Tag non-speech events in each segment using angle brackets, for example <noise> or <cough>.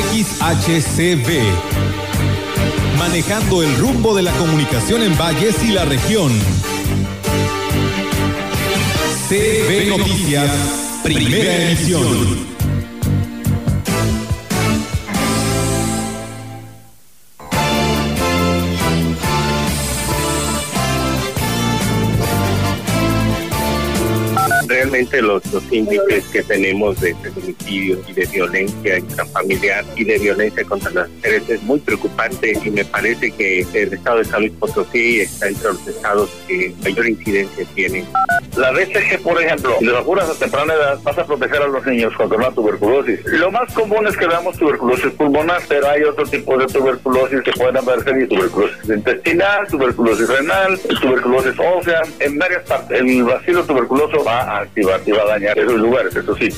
XHCB. Manejando el rumbo de la comunicación en Valles y la región. CB Noticias, primera emisión. Los, índices que tenemos de feminicidio y de violencia intrafamiliar y de violencia contra las mujeres es muy preocupante y me parece que el estado de San Luis Potosí está entre los estados que mayor incidencia tienen. La BCG, por ejemplo, si lo vacunas a temprana edad, vas a proteger a los niños contra la tuberculosis. Lo más común es que veamos tuberculosis pulmonar, pero hay otro tipo de tuberculosis que pueden haberse, tuberculosis intestinal, tuberculosis renal, tuberculosis ósea, en varias partes. El vacilo tuberculoso va a activar y va a dañar esos lugares, eso sí.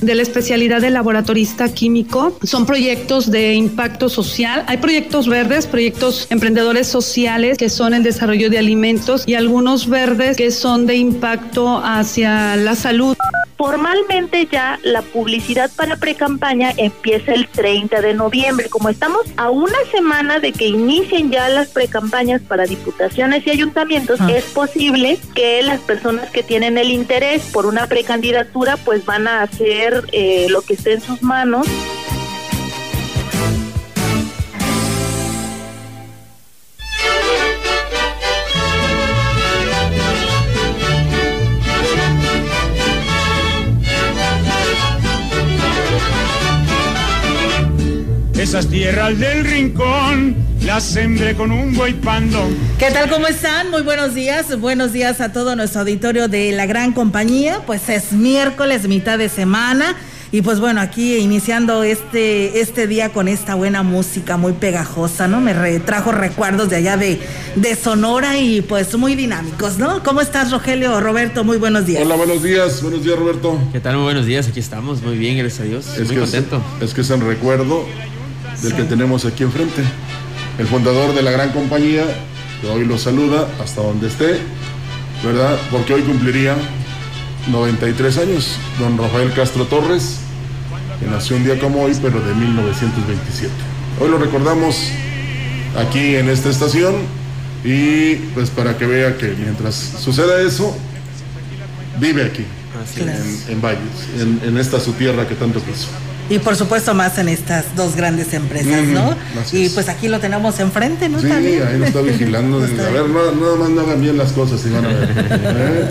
De la especialidad de laboratorista químico, son proyectos de impacto social. Hay proyectos verdes, proyectos emprendedores sociales que son el desarrollo de alimentos y algunos verdes que son de impacto hacia la salud. Formalmente ya la publicidad para precampaña empieza el 30 de noviembre. Como estamos a una semana de que inicien ya las precampañas para diputaciones y ayuntamientos, ah. es posible que las personas que tienen el interés por una precandidatura pues van a hacer eh, lo que esté en sus manos esas tierras del rincón las sembré con un buey pando. ¿Qué tal? ¿Cómo están? Muy buenos días. Buenos días a todo nuestro auditorio de la gran compañía. Pues es miércoles, mitad de semana. Y pues bueno, aquí iniciando este, este día con esta buena música muy pegajosa, ¿no? Me trajo recuerdos de allá de, de Sonora y pues muy dinámicos, ¿no? ¿Cómo estás, Rogelio? Roberto, muy buenos días. Hola, buenos días, buenos días, Roberto. ¿Qué tal? Muy buenos días, aquí estamos, muy bien, gracias a Dios. Es muy contento. Es, es que es el recuerdo del que tenemos aquí enfrente. El fundador de la gran compañía, que hoy lo saluda hasta donde esté, ¿verdad? Porque hoy cumpliría 93 años, don Rafael Castro Torres, que nació un día como hoy, pero de 1927. Hoy lo recordamos aquí en esta estación y pues para que vea que mientras suceda eso, vive aquí, en, Valles, en, en, esta su tierra que tanto quiso. Y por supuesto más en estas dos grandes empresas, ¿no? Y pues aquí lo tenemos enfrente, ¿no? Sí, ahí lo está vigilando. <laughs> a ver, nada más no hagan bien las cosas y van a ver. <laughs> ¿eh?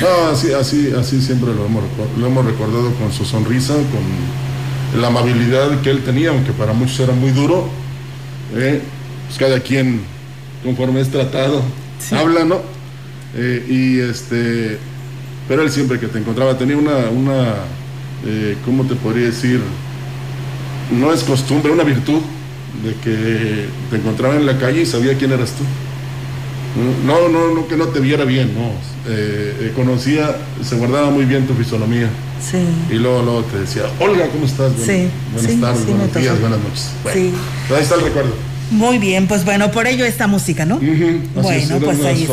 No, así, así, así siempre lo hemos, lo hemos recordado con su sonrisa, con la amabilidad que él tenía, aunque para muchos era muy duro. ¿eh? Pues cada quien, conforme es tratado, habla, ¿no? Eh, y este, pero él siempre que te encontraba tenía una, una eh, ¿cómo te podría decir? No es costumbre, una virtud de que te encontraba en la calle y sabía quién eras tú. No, no, no que no te viera bien, no. Eh, eh, conocía, se guardaba muy bien tu fisonomía. Sí. Y luego, luego te decía, Olga, ¿cómo estás? sí. Buenas tardes, buenos días, buenas noches. Bueno, ahí está el recuerdo. Muy bien, pues bueno, por ello esta música, ¿no? bueno, pues ahí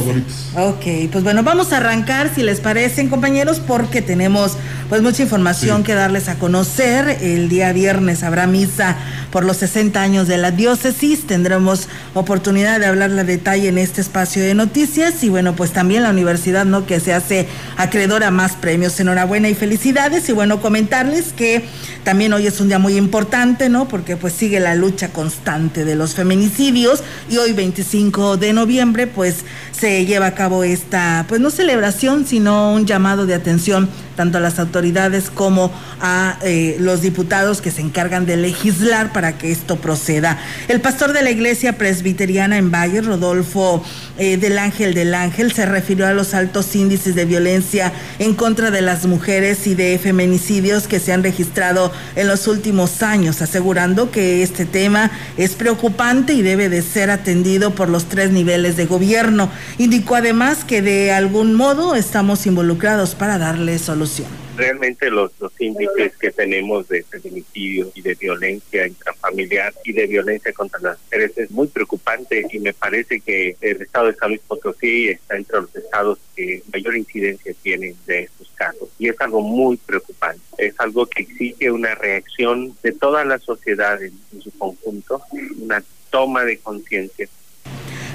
Ok, pues bueno, vamos a arrancar, si les parecen, compañeros, porque tenemos pues mucha información que darles a conocer. El día viernes habrá misa por los 60 años de la diócesis. Tendremos oportunidad de hablar la detalle en este espacio de noticias y bueno, pues también la universidad, ¿no? Que se hace acreedora a más premios. Enhorabuena y felicidades. Y bueno, comentarles que también hoy es un día muy importante, ¿no? Porque pues sigue la lucha constante de los feminicidios y hoy 25 de noviembre pues se lleva a cabo esta, pues no celebración, sino un llamado de atención tanto a las autoridades como a eh, los diputados que se encargan de legislar para que esto proceda. El pastor de la iglesia presbiteriana en Valle, Rodolfo eh, del Ángel del Ángel, se refirió a los altos índices de violencia en contra de las mujeres y de feminicidios que se han registrado en los últimos años, asegurando que este tema es preocupante y debe de ser atendido por los tres niveles de gobierno. Indicó además que de algún modo estamos involucrados para darle solución. Realmente los, los índices que tenemos de feminicidio y de violencia intrafamiliar y de violencia contra las mujeres es muy preocupante y me parece que el estado de San Luis Potosí está entre los estados que mayor incidencia tienen de estos casos y es algo muy preocupante. Es algo que exige una reacción de toda la sociedad en su conjunto, una toma de conciencia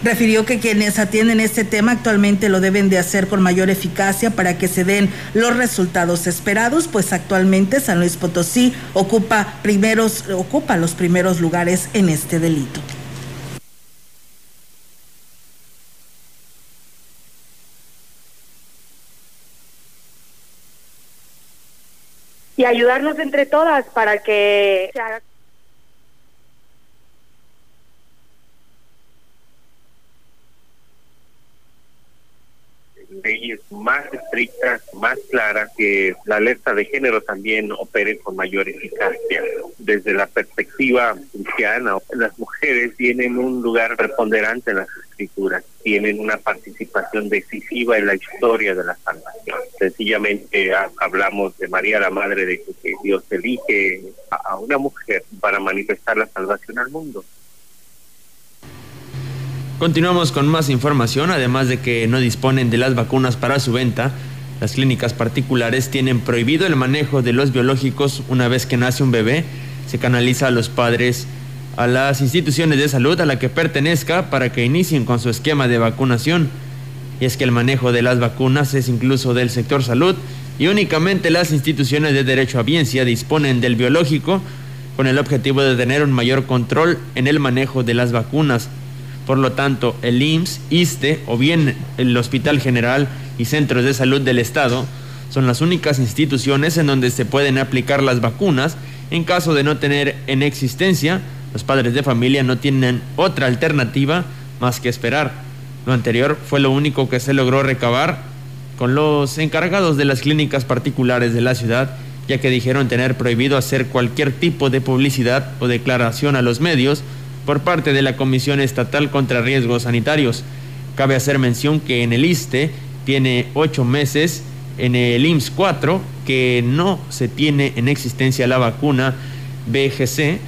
Refirió que quienes atienden este tema actualmente lo deben de hacer con mayor eficacia para que se den los resultados esperados, pues actualmente San Luis Potosí ocupa primeros ocupa los primeros lugares en este delito. y ayudarnos entre todas para que se haga leyes más estrictas, más claras, que la alerta de género también opere con mayor eficacia. Desde la perspectiva cristiana, las mujeres tienen un lugar preponderante en las escrituras, tienen una participación decisiva en la historia de la salvación. Sencillamente hablamos de María, la Madre de que Dios elige a una mujer para manifestar la salvación al mundo. Continuamos con más información, además de que no disponen de las vacunas para su venta. Las clínicas particulares tienen prohibido el manejo de los biológicos una vez que nace un bebé. Se canaliza a los padres a las instituciones de salud a la que pertenezca para que inicien con su esquema de vacunación. Y es que el manejo de las vacunas es incluso del sector salud y únicamente las instituciones de derecho a biencia disponen del biológico con el objetivo de tener un mayor control en el manejo de las vacunas. Por lo tanto, el IMSS, ISTE o bien el Hospital General y Centros de Salud del Estado son las únicas instituciones en donde se pueden aplicar las vacunas. En caso de no tener en existencia, los padres de familia no tienen otra alternativa más que esperar. Lo anterior fue lo único que se logró recabar con los encargados de las clínicas particulares de la ciudad, ya que dijeron tener prohibido hacer cualquier tipo de publicidad o declaración a los medios por parte de la Comisión Estatal contra Riesgos Sanitarios. Cabe hacer mención que en el ISTE tiene ocho meses, en el IMSS 4, que no se tiene en existencia la vacuna BGC,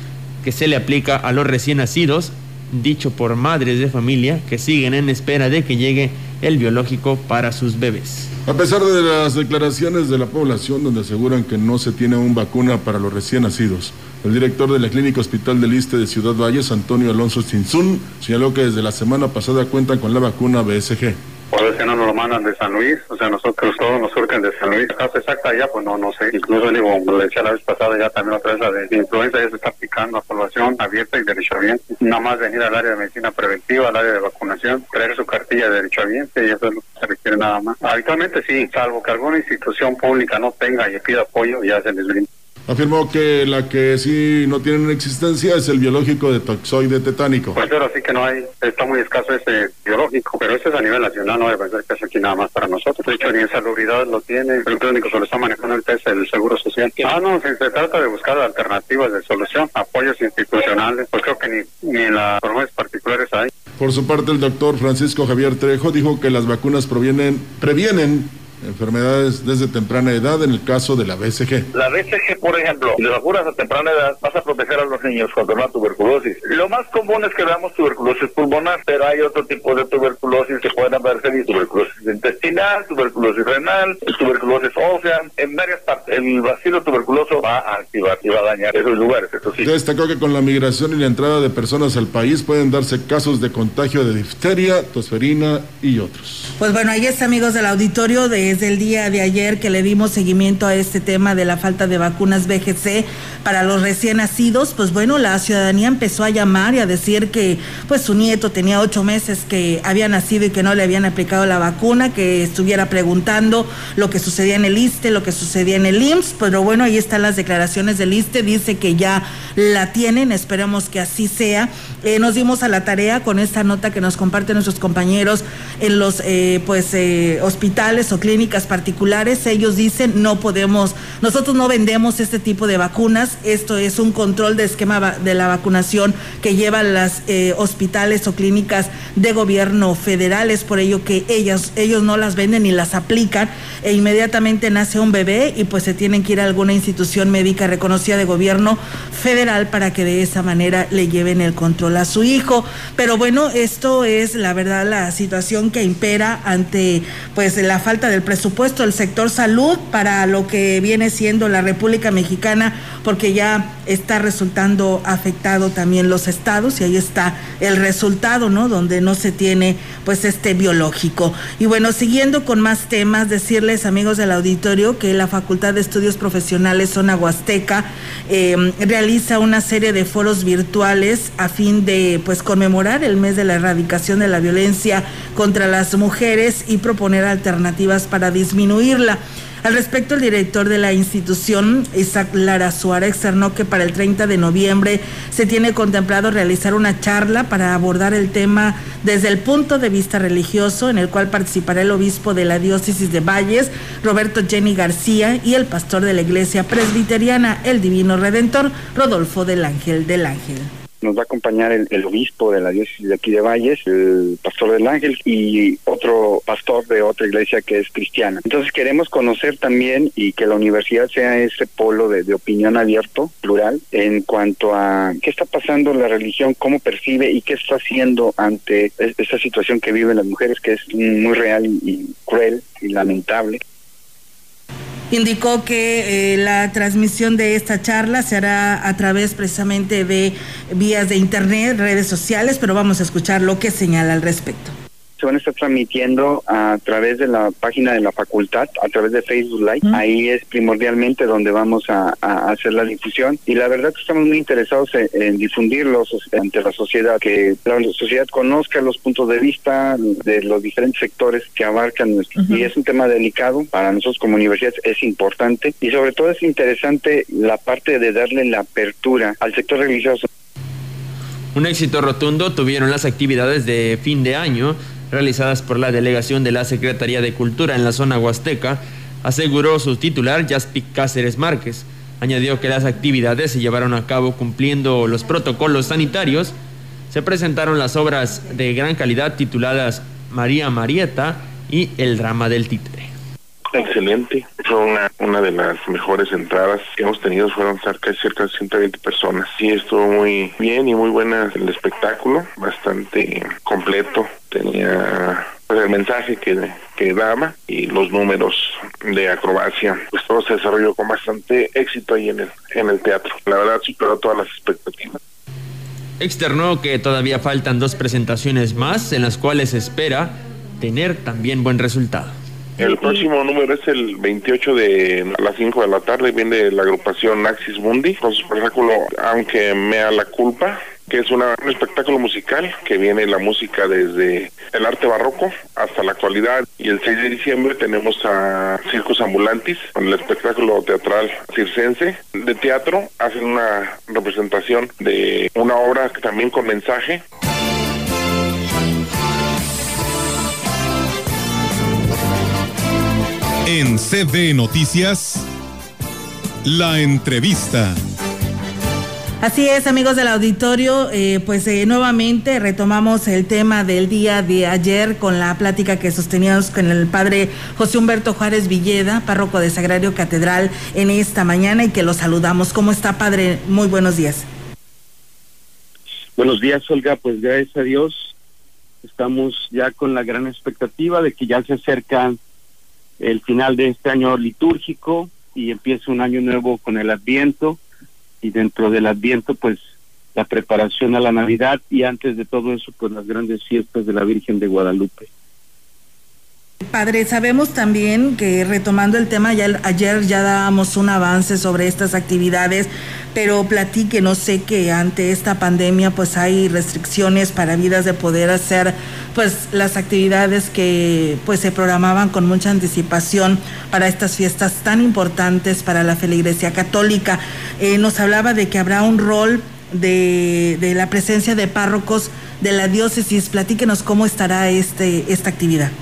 que se le aplica a los recién nacidos, dicho por madres de familia que siguen en espera de que llegue el biológico para sus bebés. A pesar de las declaraciones de la población donde aseguran que no se tiene aún vacuna para los recién nacidos, el director de la Clínica Hospital del Iste de Ciudad Valles, Antonio Alonso Cinzún, señaló que desde la semana pasada cuentan con la vacuna BSG. Por eso no nos lo mandan de San Luis, o sea, nosotros todos nos surgen de San Luis. Casa exacta ya, pues no, no sé. Incluso digo, como le decía la vez pasada, ya también otra vez la de influenza ya se está aplicando a población abierta y derechohabiente. Nada más venir al área de medicina preventiva, al área de vacunación, traer su cartilla de derechohabiente y eso es lo que se requiere nada más. Habitualmente sí, salvo que alguna institución pública no tenga y pida apoyo, ya se les brinda. Afirmó que la que sí no tiene una existencia es el biológico de toxoide tetánico. Pues pero sí que no hay, está muy escaso ese biológico, pero ese es a nivel nacional, no debe ser que es aquí nada más para nosotros. De hecho, ni en salubridad lo tiene, el clínico solo está manejando el test del Seguro Social. Ah, no, si se trata de buscar alternativas de solución, apoyos institucionales, pues creo que ni, ni en las formas particulares hay. Por su parte, el doctor Francisco Javier Trejo dijo que las vacunas provienen, previenen enfermedades desde temprana edad en el caso de la BCG. La BCG, por ejemplo, si lo curas a temprana edad, vas a proteger a los niños contra una tuberculosis. Lo más común es que veamos tuberculosis pulmonar, pero hay otro tipo de tuberculosis que pueden verse tuberculosis intestinal, tuberculosis renal, tuberculosis ósea, en varias partes. El vacilo tuberculoso va a activar y va a dañar esos lugares, eso sí. Destacó que con la migración y la entrada de personas al país pueden darse casos de contagio de difteria, tosferina y otros. Pues bueno, ahí está amigos del auditorio de desde el día de ayer que le dimos seguimiento a este tema de la falta de vacunas BGC para los recién nacidos, pues bueno, la ciudadanía empezó a llamar y a decir que pues su nieto tenía ocho meses que había nacido y que no le habían aplicado la vacuna, que estuviera preguntando lo que sucedía en el ISTE, lo que sucedía en el IMSS, pero bueno, ahí están las declaraciones del ISTE, dice que ya la tienen, esperemos que así sea. Eh, nos dimos a la tarea con esta nota que nos comparten nuestros compañeros en los eh, pues eh, hospitales o clínicas particulares. Ellos dicen no podemos, nosotros no vendemos este tipo de vacunas. Esto es un control de esquema de la vacunación que llevan las hospitales o clínicas de gobierno federales. Por ello que ellas, ellos no las venden ni las aplican e inmediatamente nace un bebé y pues se tienen que ir a alguna institución médica reconocida de gobierno federal para que de esa manera le lleven el control a su hijo. Pero bueno, esto es la verdad la situación que impera ante pues la falta del presupuesto del sector salud para lo que viene siendo la República Mexicana, porque ya está resultando afectado también los estados y ahí está el resultado, ¿no? Donde no se tiene pues este biológico. Y bueno, siguiendo con más temas, decirles amigos del auditorio que la Facultad de Estudios Profesionales Zona Huasteca eh, realiza una serie de foros virtuales a fin de pues conmemorar el mes de la erradicación de la violencia contra las mujeres y proponer alternativas para disminuirla. Al respecto, el director de la institución, Isaac Lara Suárez, externó que para el 30 de noviembre se tiene contemplado realizar una charla para abordar el tema desde el punto de vista religioso, en el cual participará el obispo de la diócesis de Valles, Roberto Jenny García, y el pastor de la iglesia presbiteriana, el Divino Redentor, Rodolfo del Ángel del Ángel nos va a acompañar el, obispo de la diócesis de aquí de Valles, el pastor del Ángel y otro pastor de otra iglesia que es cristiana. Entonces queremos conocer también y que la universidad sea ese polo de, de opinión abierto, plural, en cuanto a qué está pasando la religión, cómo percibe y qué está haciendo ante esta situación que viven las mujeres, que es muy real y cruel y lamentable indicó que eh, la transmisión de esta charla se hará a través precisamente de vías de internet, redes sociales, pero vamos a escuchar lo que señala al respecto se van a estar transmitiendo a través de la página de la facultad, a través de Facebook Live. Ahí es primordialmente donde vamos a, hacer la difusión. Y la verdad que estamos muy interesados en, difundirlos ante la sociedad, que la sociedad conozca los puntos de vista de los diferentes sectores que abarcan nuestro. Y es un tema delicado para nosotros como universidad, es importante. Y sobre todo es interesante la parte de darle la apertura al sector religioso. Un éxito rotundo tuvieron las actividades de fin de año realizadas por la delegación de la Secretaría de Cultura en la zona huasteca, aseguró su titular, Jaspic Cáceres Márquez. Añadió que las actividades se llevaron a cabo cumpliendo los protocolos sanitarios. Se presentaron las obras de gran calidad tituladas María Marieta y El Drama del Títere. Excelente, fue una, una de las mejores entradas que hemos tenido, fueron cerca, cerca de 120 personas. Sí, estuvo muy bien y muy buena el espectáculo, bastante completo, tenía pues, el mensaje que, que daba y los números de acrobacia. Pues todo se desarrolló con bastante éxito ahí en el, en el teatro. La verdad superó todas las expectativas. Externó que todavía faltan dos presentaciones más en las cuales espera tener también buen resultado. El próximo número es el 28 de a las 5 de la tarde. Viene la agrupación Axis Mundi con su espectáculo Aunque me da la culpa que es un espectáculo musical que viene la música desde el arte barroco hasta la actualidad. Y el 6 de diciembre tenemos a Circus Ambulantis, con el espectáculo teatral circense de teatro. Hacen una representación de una obra también con mensaje. En CB Noticias, la entrevista. Así es, amigos del auditorio, eh, pues eh, nuevamente retomamos el tema del día de ayer con la plática que sosteníamos con el padre José Humberto Juárez Villeda, párroco de Sagrario Catedral, en esta mañana y que lo saludamos. ¿Cómo está, padre? Muy buenos días. Buenos días, Olga. Pues gracias a Dios estamos ya con la gran expectativa de que ya se acercan el final de este año litúrgico y empieza un año nuevo con el Adviento y dentro del Adviento pues la preparación a la Navidad y antes de todo eso pues las grandes fiestas de la Virgen de Guadalupe. Padre, sabemos también que retomando el tema, ya ayer ya dábamos un avance sobre estas actividades, pero platique, no sé que ante esta pandemia pues hay restricciones para vidas de poder hacer pues las actividades que pues se programaban con mucha anticipación para estas fiestas tan importantes para la feligresía católica. Eh, nos hablaba de que habrá un rol de, de la presencia de párrocos de la diócesis. Platíquenos cómo estará este esta actividad.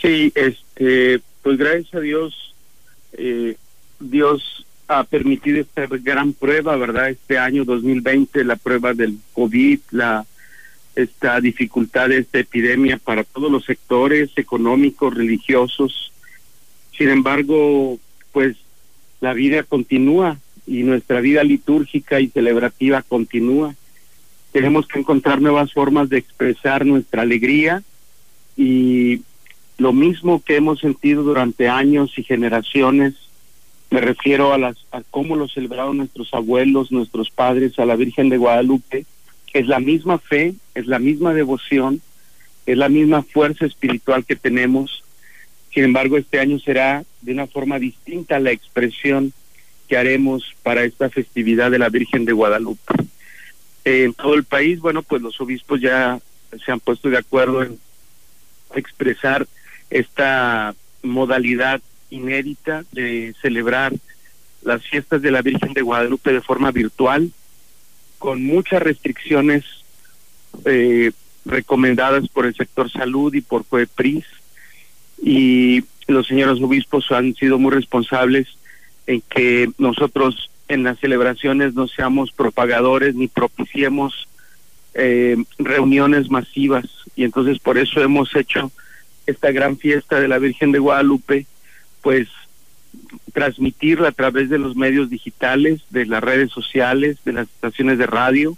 Sí, este, pues gracias a Dios, eh, Dios ha permitido esta gran prueba, ¿verdad? Este año 2020, la prueba del COVID, la esta dificultad de esta epidemia para todos los sectores económicos, religiosos. Sin embargo, pues la vida continúa y nuestra vida litúrgica y celebrativa continúa. Tenemos que encontrar nuevas formas de expresar nuestra alegría y lo mismo que hemos sentido durante años y generaciones. Me refiero a las a cómo lo celebraron nuestros abuelos, nuestros padres, a la Virgen de Guadalupe. Es la misma fe, es la misma devoción, es la misma fuerza espiritual que tenemos. Sin embargo, este año será de una forma distinta la expresión que haremos para esta festividad de la Virgen de Guadalupe. en todo el país, bueno, pues los obispos ya se han puesto de acuerdo en expresar esta modalidad inédita de celebrar las fiestas de la Virgen de Guadalupe de forma virtual, con muchas restricciones eh, recomendadas por el sector salud y por COEPRIS, y los señores obispos han sido muy responsables en que nosotros en las celebraciones no seamos propagadores ni propiciemos eh, reuniones masivas, y entonces por eso hemos hecho esta gran fiesta de la Virgen de Guadalupe, pues transmitirla a través de los medios digitales, de las redes sociales, de las estaciones de radio,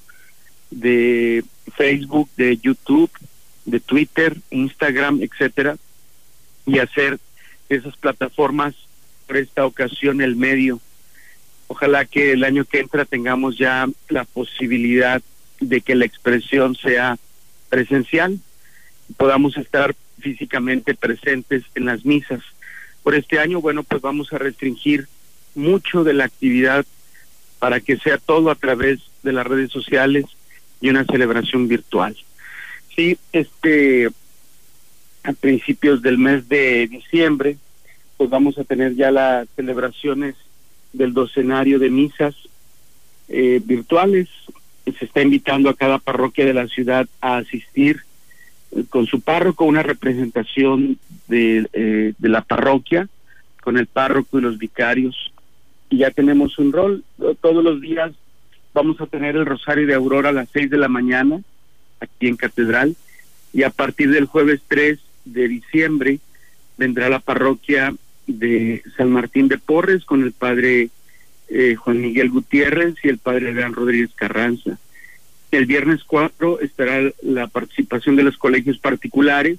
de Facebook, de YouTube, de Twitter, Instagram, etcétera, y hacer esas plataformas por esta ocasión el medio. Ojalá que el año que entra tengamos ya la posibilidad de que la expresión sea presencial, podamos estar físicamente presentes en las misas. Por este año, bueno, pues vamos a restringir mucho de la actividad para que sea todo a través de las redes sociales y una celebración virtual. Sí, este, a principios del mes de diciembre, pues vamos a tener ya las celebraciones del docenario de misas eh, virtuales. Se está invitando a cada parroquia de la ciudad a asistir con su párroco una representación de, eh, de la parroquia, con el párroco y los vicarios. Y ya tenemos un rol. Todos los días vamos a tener el Rosario de Aurora a las 6 de la mañana, aquí en Catedral. Y a partir del jueves 3 de diciembre vendrá la parroquia de San Martín de Porres con el padre eh, Juan Miguel Gutiérrez y el padre Adrián Rodríguez Carranza. El viernes 4 estará la participación de los colegios particulares,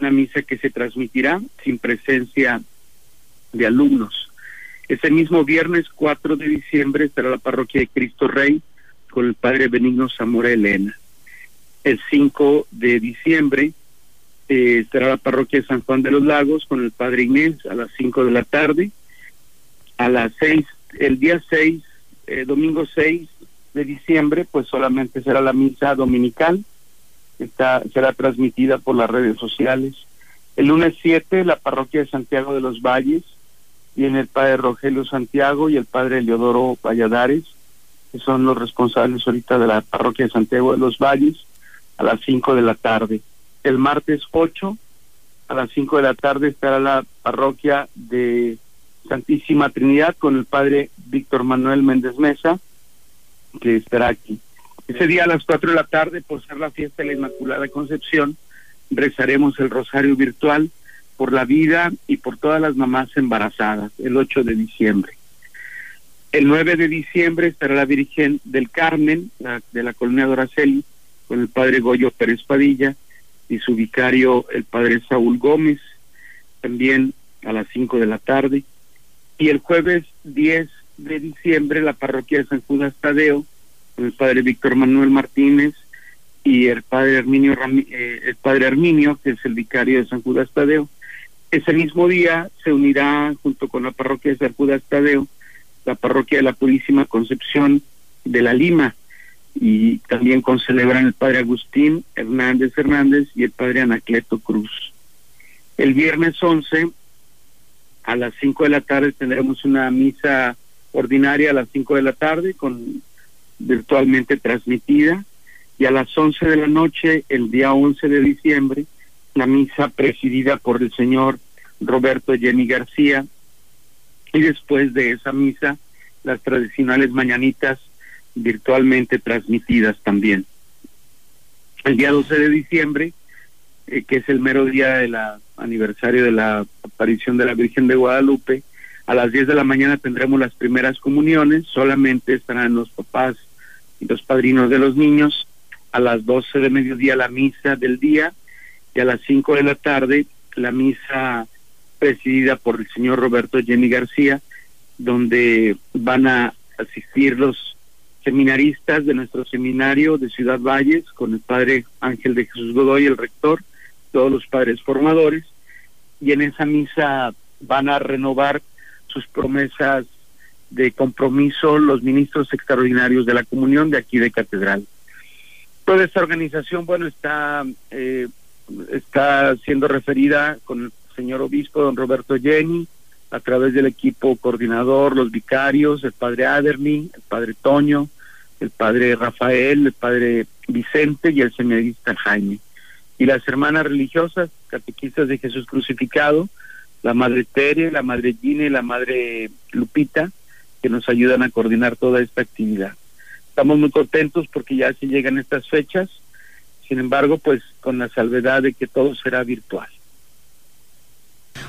una misa que se transmitirá sin presencia de alumnos. Ese mismo viernes 4 de diciembre estará la parroquia de Cristo Rey con el padre Benigno Zamora Elena. El 5 de diciembre eh, estará la parroquia de San Juan de los Lagos con el padre Inés a las 5 de la tarde. A las 6, el día 6, eh, domingo 6, de diciembre, pues solamente será la misa dominical, está, será transmitida por las redes sociales. El lunes 7, la parroquia de Santiago de los Valles, viene el padre Rogelio Santiago y el padre Leodoro Valladares, que son los responsables ahorita de la parroquia de Santiago de los Valles, a las 5 de la tarde. El martes 8, a las 5 de la tarde, estará la parroquia de Santísima Trinidad con el padre Víctor Manuel Méndez Mesa que estará aquí. Ese día a las 4 de la tarde, por ser la fiesta de la Inmaculada Concepción, rezaremos el rosario virtual por la vida y por todas las mamás embarazadas, el 8 de diciembre. El 9 de diciembre estará la Virgen del Carmen, de la colonia Doraceli, con el padre Goyo Pérez Padilla y su vicario, el padre Saúl Gómez, también a las 5 de la tarde. Y el jueves 10 de diciembre la parroquia de San Judas Tadeo, con el padre Víctor Manuel Martínez y el padre Herminio, eh, el padre Herminio, que es el vicario de San Judas Tadeo. Ese mismo día se unirá junto con la parroquia de San Judas Tadeo, la parroquia de la Purísima Concepción de la Lima, y también celebran el padre Agustín Hernández Hernández y el padre Anacleto Cruz. El viernes 11 a las 5 de la tarde tendremos una misa ordinaria a las 5 de la tarde con virtualmente transmitida y a las 11 de la noche el día 11 de diciembre la misa presidida por el señor Roberto Jenny García y después de esa misa las tradicionales mañanitas virtualmente transmitidas también. El día 12 de diciembre, eh, que es el mero día del aniversario de la aparición de la Virgen de Guadalupe, a las 10 de la mañana tendremos las primeras comuniones, solamente estarán los papás y los padrinos de los niños, a las 12 de mediodía la misa del día y a las 5 de la tarde la misa presidida por el señor Roberto Jenny García, donde van a asistir los seminaristas de nuestro seminario de Ciudad Valles con el padre Ángel de Jesús Godoy, el rector, todos los padres formadores, y en esa misa van a renovar sus promesas de compromiso los ministros extraordinarios de la comunión de aquí de Catedral. Toda esta organización, bueno, está, eh, está siendo referida con el señor obispo, don Roberto Jenny, a través del equipo coordinador, los vicarios, el padre Aderni, el padre Toño, el padre Rafael, el padre Vicente y el seminarista Jaime. Y las hermanas religiosas, catequistas de Jesús crucificado, la madre Tere, la madre Gine y la madre Lupita, que nos ayudan a coordinar toda esta actividad. Estamos muy contentos porque ya se llegan estas fechas, sin embargo, pues con la salvedad de que todo será virtual.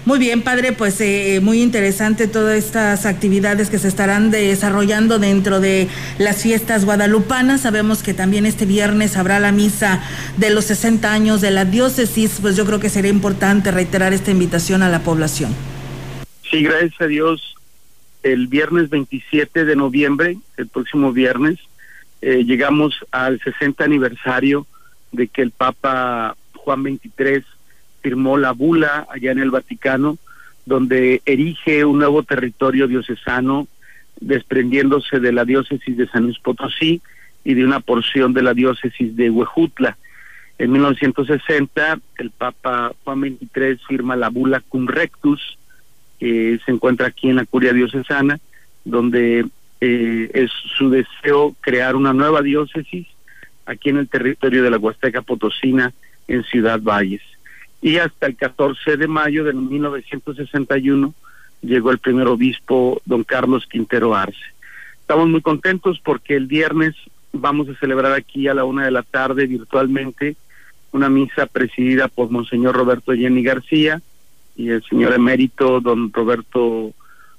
Muy bien, padre, pues eh, muy interesante todas estas actividades que se estarán desarrollando dentro de las fiestas guadalupanas. Sabemos que también este viernes habrá la misa de los 60 años de la diócesis, pues yo creo que sería importante reiterar esta invitación a la población. Sí, gracias a Dios. El viernes 27 de noviembre, el próximo viernes, eh, llegamos al 60 aniversario de que el Papa Juan 23 firmó la bula allá en el Vaticano, donde erige un nuevo territorio diocesano, desprendiéndose de la diócesis de San Luis Potosí y de una porción de la diócesis de Huejutla. En 1960, el Papa Juan XXIII firma la bula Cum Rectus, que se encuentra aquí en la curia diocesana, donde eh, es su deseo crear una nueva diócesis aquí en el territorio de la Huasteca Potosina, en Ciudad Valles y hasta el 14 de mayo de 1961 llegó el primer obispo, don Carlos Quintero Arce. Estamos muy contentos porque el viernes vamos a celebrar aquí a la una de la tarde virtualmente una misa presidida por Monseñor Roberto Jenny García y el señor emérito don Roberto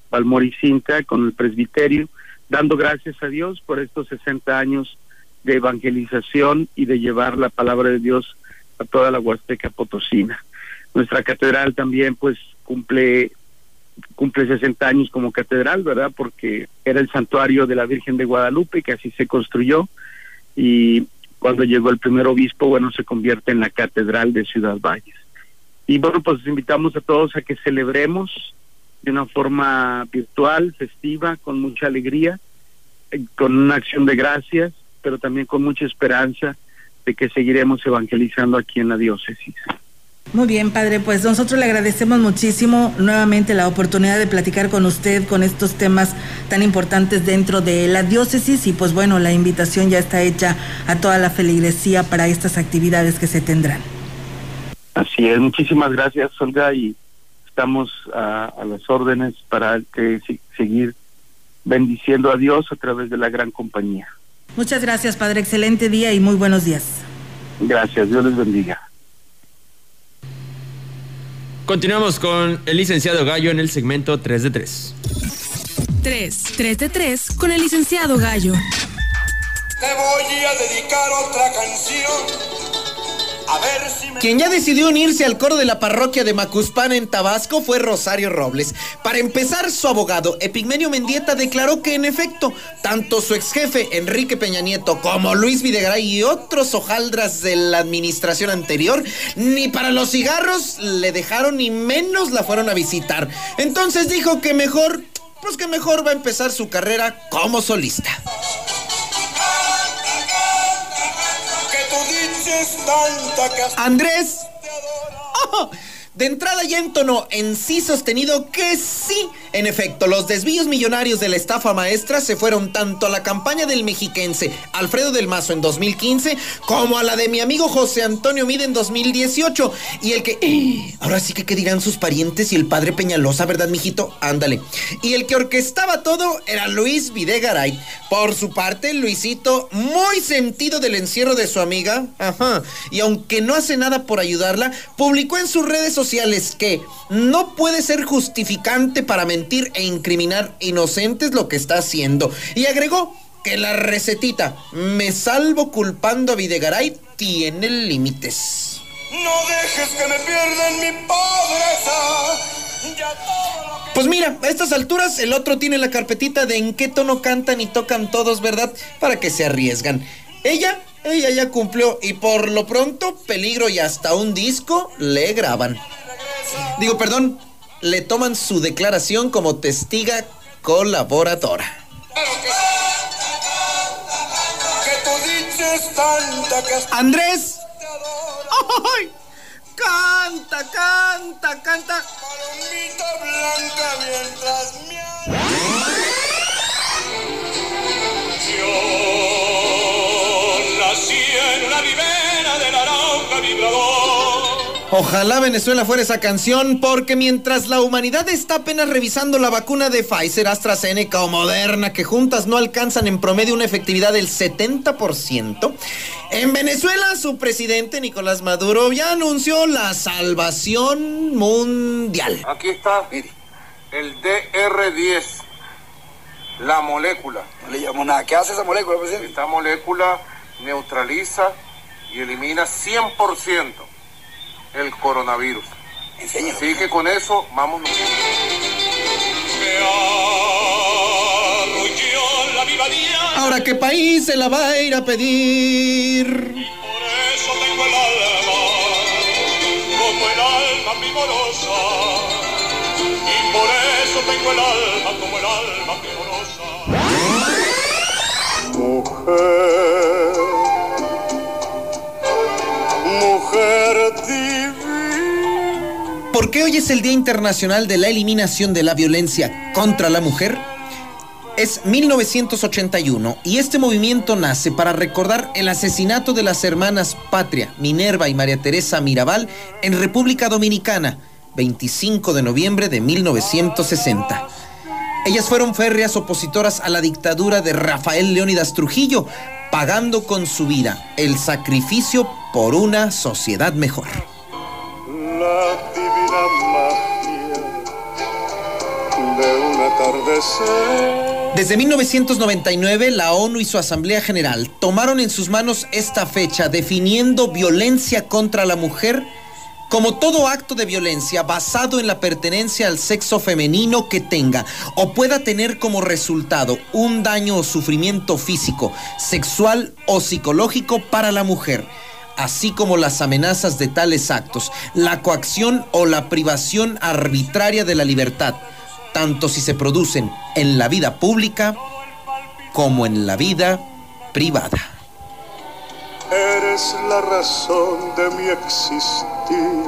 Palmoricinta con el presbiterio, dando gracias a Dios por estos 60 años de evangelización y de llevar la palabra de Dios toda la Huasteca Potosina. Nuestra catedral también pues cumple cumple 60 años como catedral, ¿verdad? Porque era el santuario de la Virgen de Guadalupe, que así se construyó, y cuando llegó el primer obispo, bueno, se convierte en la catedral de Ciudad Valles. Y bueno, pues invitamos a todos a que celebremos de una forma virtual, festiva, con mucha alegría, eh, con una acción de gracias, pero también con mucha esperanza de que seguiremos evangelizando aquí en la diócesis. Muy bien, padre, pues nosotros le agradecemos muchísimo nuevamente la oportunidad de platicar con usted con estos temas tan importantes dentro de la diócesis y pues bueno, la invitación ya está hecha a toda la feligresía para estas actividades que se tendrán. Así es, muchísimas gracias, Olga, y estamos a, las órdenes para que seguir bendiciendo a Dios a través de la gran compañía. Muchas gracias, Padre. Excelente día y muy buenos días. Gracias, Dios les bendiga. Continuamos con el licenciado Gallo en el segmento 3 de 3. 3, 3 de 3 con el licenciado Gallo. Te voy a dedicar otra canción Quien ya decidió unirse al coro de la parroquia de Macuspana en Tabasco fue Rosario Robles. Para empezar, su abogado, Epigmenio Mendieta, declaró que en efecto, tanto su ex jefe, Enrique Peña Nieto, como Luis Videgaray y otros hojaldras de la administración anterior, ni para los cigarros le dejaron ni menos la fueron a visitar. Entonces dijo que mejor, pues que mejor va a empezar su carrera como solista. Andrés. Oh, de entrada ya entonó en sí sostenido que sí, en efecto, los desvíos millonarios de la estafa maestra se fueron tanto a la campaña del mexiquense Alfredo del Mazo en 2015 como a la de mi amigo José Antonio Mide en 2018. Y el que... eh, ahora sí que qué dirán sus parientes y el padre Peñalosa, ¿verdad, mijito? Ándale. Y el que orquestaba todo era Luis Videgaray. Por su parte, Luisito, muy sentido del encierro de su amiga, ajá, y aunque no hace nada por ayudarla, publicó en sus redes sociales que no puede ser justificante para mentir e incriminar inocentes lo que está haciendo. Y agregó que la recetita, me salvo culpando a Videgaray, tiene límites. No dejes que me pierda en mi pobreza. Ya todo lo Pues mira, a estas alturas el otro tiene la carpetita de en qué tono cantan y tocan todos, ¿verdad? Para que se arriesgan. Ella, ella ya cumplió y por lo pronto peligro y hasta un disco le graban. Digo, perdón, le toman su declaración como testiga colaboradora. Andrés. ¡Ay! Canta, canta, canta. palomita blanca mientras me Yo nací en una vivera de naranja vibrador. Ojalá Venezuela fuera esa canción, porque mientras la humanidad está apenas revisando la vacuna de Pfizer, AstraZeneca o Moderna, que juntas no alcanzan en promedio una efectividad del 70%, en Venezuela su presidente Nicolás Maduro ya anunció la salvación mundial. Aquí está el DR10, la molécula. No le llamo nada. ¿Qué hace esa molécula, presidente? Esta molécula neutraliza y elimina 100% el coronavirus. Así que con eso día. Ahora, ¿qué país se la va a ir a pedir? Por eso tengo el alma como el alma primorosa. Y por eso tengo el alma como el alma primorosa. Mujer qué hoy es el Día Internacional de la Eliminación de la Violencia contra la Mujer? Es 1981 y este movimiento nace para recordar el asesinato de las hermanas Patria, Minerva y María Teresa Mirabal en República Dominicana, 25 de noviembre de 1960. Ellas fueron férreas opositoras a la dictadura de Rafael Leónidas Trujillo, pagando con su vida el sacrificio por una sociedad mejor. La. Desde 1999, la ONU y su Asamblea General tomaron en sus manos esta fecha definiendo violencia contra la mujer como todo acto de violencia basado en la pertenencia al sexo femenino que tenga o pueda tener como resultado un daño o sufrimiento físico, sexual o psicológico para la mujer así como las amenazas de tales actos, la coacción o la privación arbitraria de la libertad, tanto si se producen en la vida pública como en la vida privada. Eres la razón de mi existir,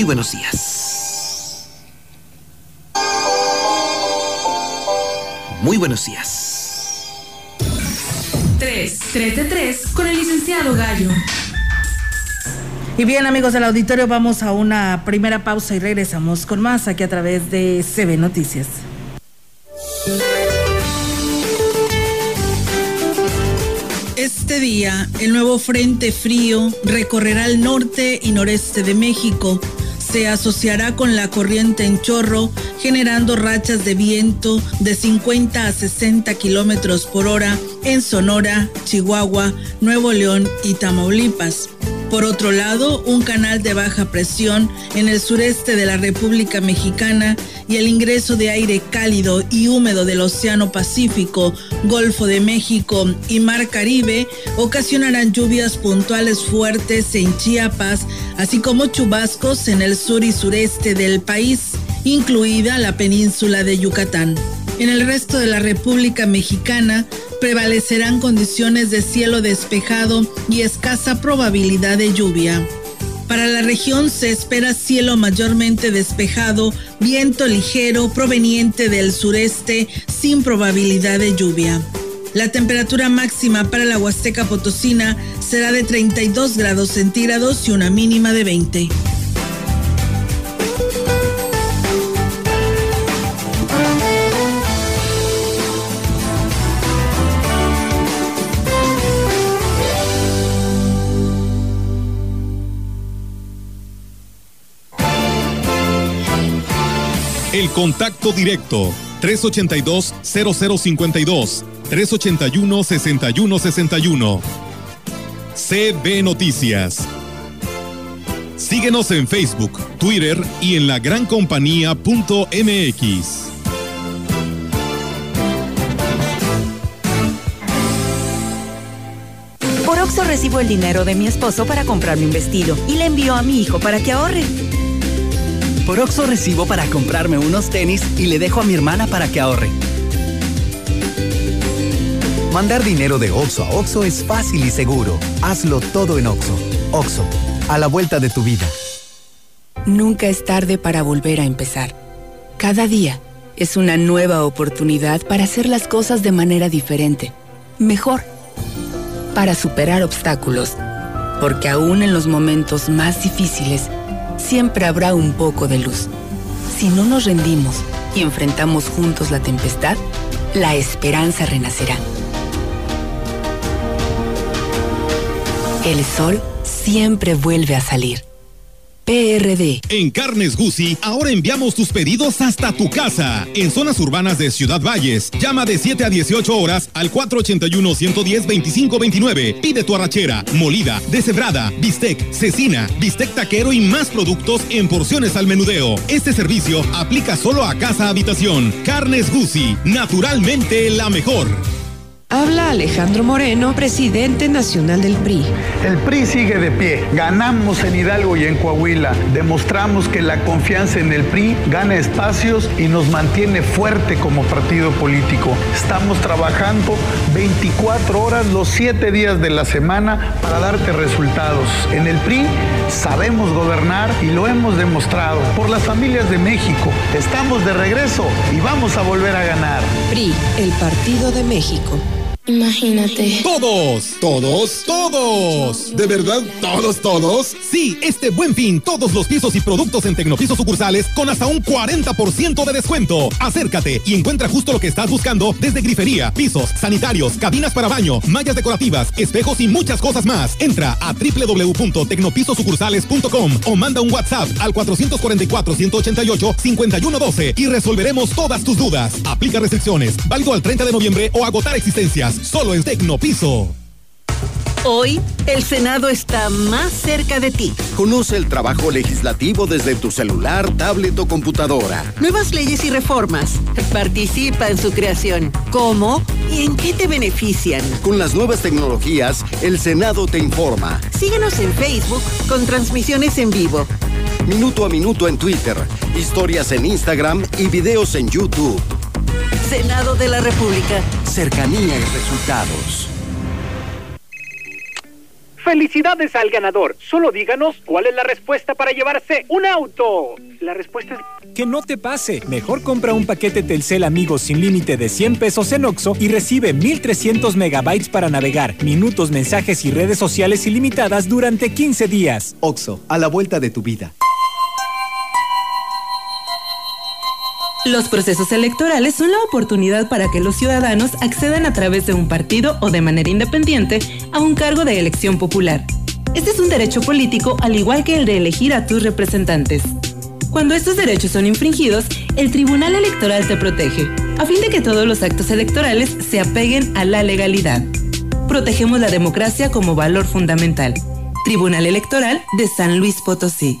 Muy buenos días. Muy buenos días. 3, 3 de 3 con el licenciado Gallo. Y bien, amigos del auditorio, vamos a una primera pausa y regresamos con más aquí a través de CB Noticias. Este día, el nuevo frente frío recorrerá el norte y noreste de México. Se asociará con la corriente en chorro, generando rachas de viento de 50 a 60 kilómetros por hora en Sonora, Chihuahua, Nuevo León y Tamaulipas. Por otro lado, un canal de baja presión en el sureste de la República Mexicana y el ingreso de aire cálido y húmedo del Océano Pacífico, Golfo de México y Mar Caribe ocasionarán lluvias puntuales fuertes en Chiapas, así como chubascos en el sur y sureste del país, incluida la península de Yucatán. En el resto de la República Mexicana prevalecerán condiciones de cielo despejado y escasa probabilidad de lluvia. Para la región se espera cielo mayormente despejado, viento ligero proveniente del sureste sin probabilidad de lluvia. La temperatura máxima para la Huasteca Potosina será de 32 grados centígrados y una mínima de 20. Contacto directo 382-0052 381-6161. CB Noticias. Síguenos en Facebook, Twitter y en la lagrancompañía.mx. Por Oxo recibo el dinero de mi esposo para comprarme un vestido y le envío a mi hijo para que ahorre. Por Oxo recibo para comprarme unos tenis y le dejo a mi hermana para que ahorre. Mandar dinero de Oxo a Oxo es fácil y seguro. Hazlo todo en Oxo. Oxo, a la vuelta de tu vida. Nunca es tarde para volver a empezar. Cada día es una nueva oportunidad para hacer las cosas de manera diferente, mejor, para superar obstáculos, porque aún en los momentos más difíciles, siempre habrá un poco de luz. Si no nos rendimos y enfrentamos juntos la tempestad, la esperanza renacerá. El sol siempre vuelve a salir. PRD. En Carnes Gucci, ahora enviamos tus pedidos hasta tu casa. En zonas urbanas de Ciudad Valles, llama de 7 a 18 horas al 481-110-2529. Pide tu arrachera, molida, deshebrada, bistec, cecina, bistec taquero y más productos en porciones al menudeo. Este servicio aplica solo a casa habitación. Carnes Gucci, naturalmente la mejor. Habla Alejandro Moreno, presidente nacional del PRI. El PRI sigue de pie. Ganamos en Hidalgo y en Coahuila. Demostramos que la confianza en el PRI gana espacios y nos mantiene fuerte como partido político. Estamos trabajando 24 horas los 7 días de la semana para darte resultados. En el PRI sabemos gobernar y lo hemos demostrado. Por las familias de México. Estamos de regreso y vamos a volver a ganar. PRI, el Partido de México. Imagínate. Todos, todos, todos. ¿De verdad todos, todos? Sí, este buen fin, todos los pisos y productos en Tecnopisos sucursales con hasta un 40% de descuento. Acércate y encuentra justo lo que estás buscando desde grifería, pisos, sanitarios, cabinas para baño, mallas decorativas, espejos y muchas cosas más. Entra a www.tecnopisosucursales.com o manda un WhatsApp al 444-188-5112 y resolveremos todas tus dudas. Aplica restricciones, válido al 30 de noviembre o agotar existencias solo en Tecnopiso. Hoy, el Senado está más cerca de ti. Conoce el trabajo legislativo desde tu celular, tablet o computadora. Nuevas leyes y reformas. Participa en su creación. ¿Cómo y en qué te benefician? Con las nuevas tecnologías, el Senado te informa. Síguenos en Facebook con transmisiones en vivo. Minuto a minuto en Twitter, historias en Instagram y videos en YouTube. Senado de la República. Cercanía y resultados. ¡Felicidades al ganador! Solo díganos cuál es la respuesta para llevarse un auto. La respuesta es... Que no te pase. Mejor compra un paquete Telcel Amigos sin límite de 100 pesos en Oxo y recibe 1300 megabytes para navegar, minutos, mensajes y redes sociales ilimitadas durante 15 días. Oxo, a la vuelta de tu vida. Los procesos electorales son la oportunidad para que los ciudadanos accedan a través de un partido o de manera independiente a un cargo de elección popular. Este es un derecho político al igual que el de elegir a tus representantes. Cuando estos derechos son infringidos, el Tribunal Electoral te protege, a fin de que todos los actos electorales se apeguen a la legalidad. Protegemos la democracia como valor fundamental. Tribunal Electoral de San Luis Potosí.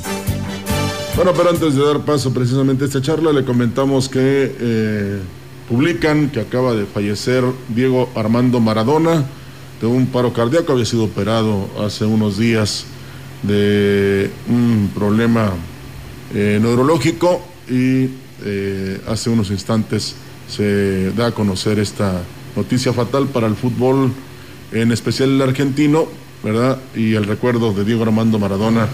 Bueno, pero antes de dar paso precisamente a esta charla, le comentamos que eh, publican que acaba de fallecer Diego Armando Maradona de un paro cardíaco, había sido operado hace unos días de un problema eh, neurológico y eh, hace unos instantes se da a conocer esta noticia fatal para el fútbol, en especial el argentino, ¿verdad? Y el recuerdo de Diego Armando Maradona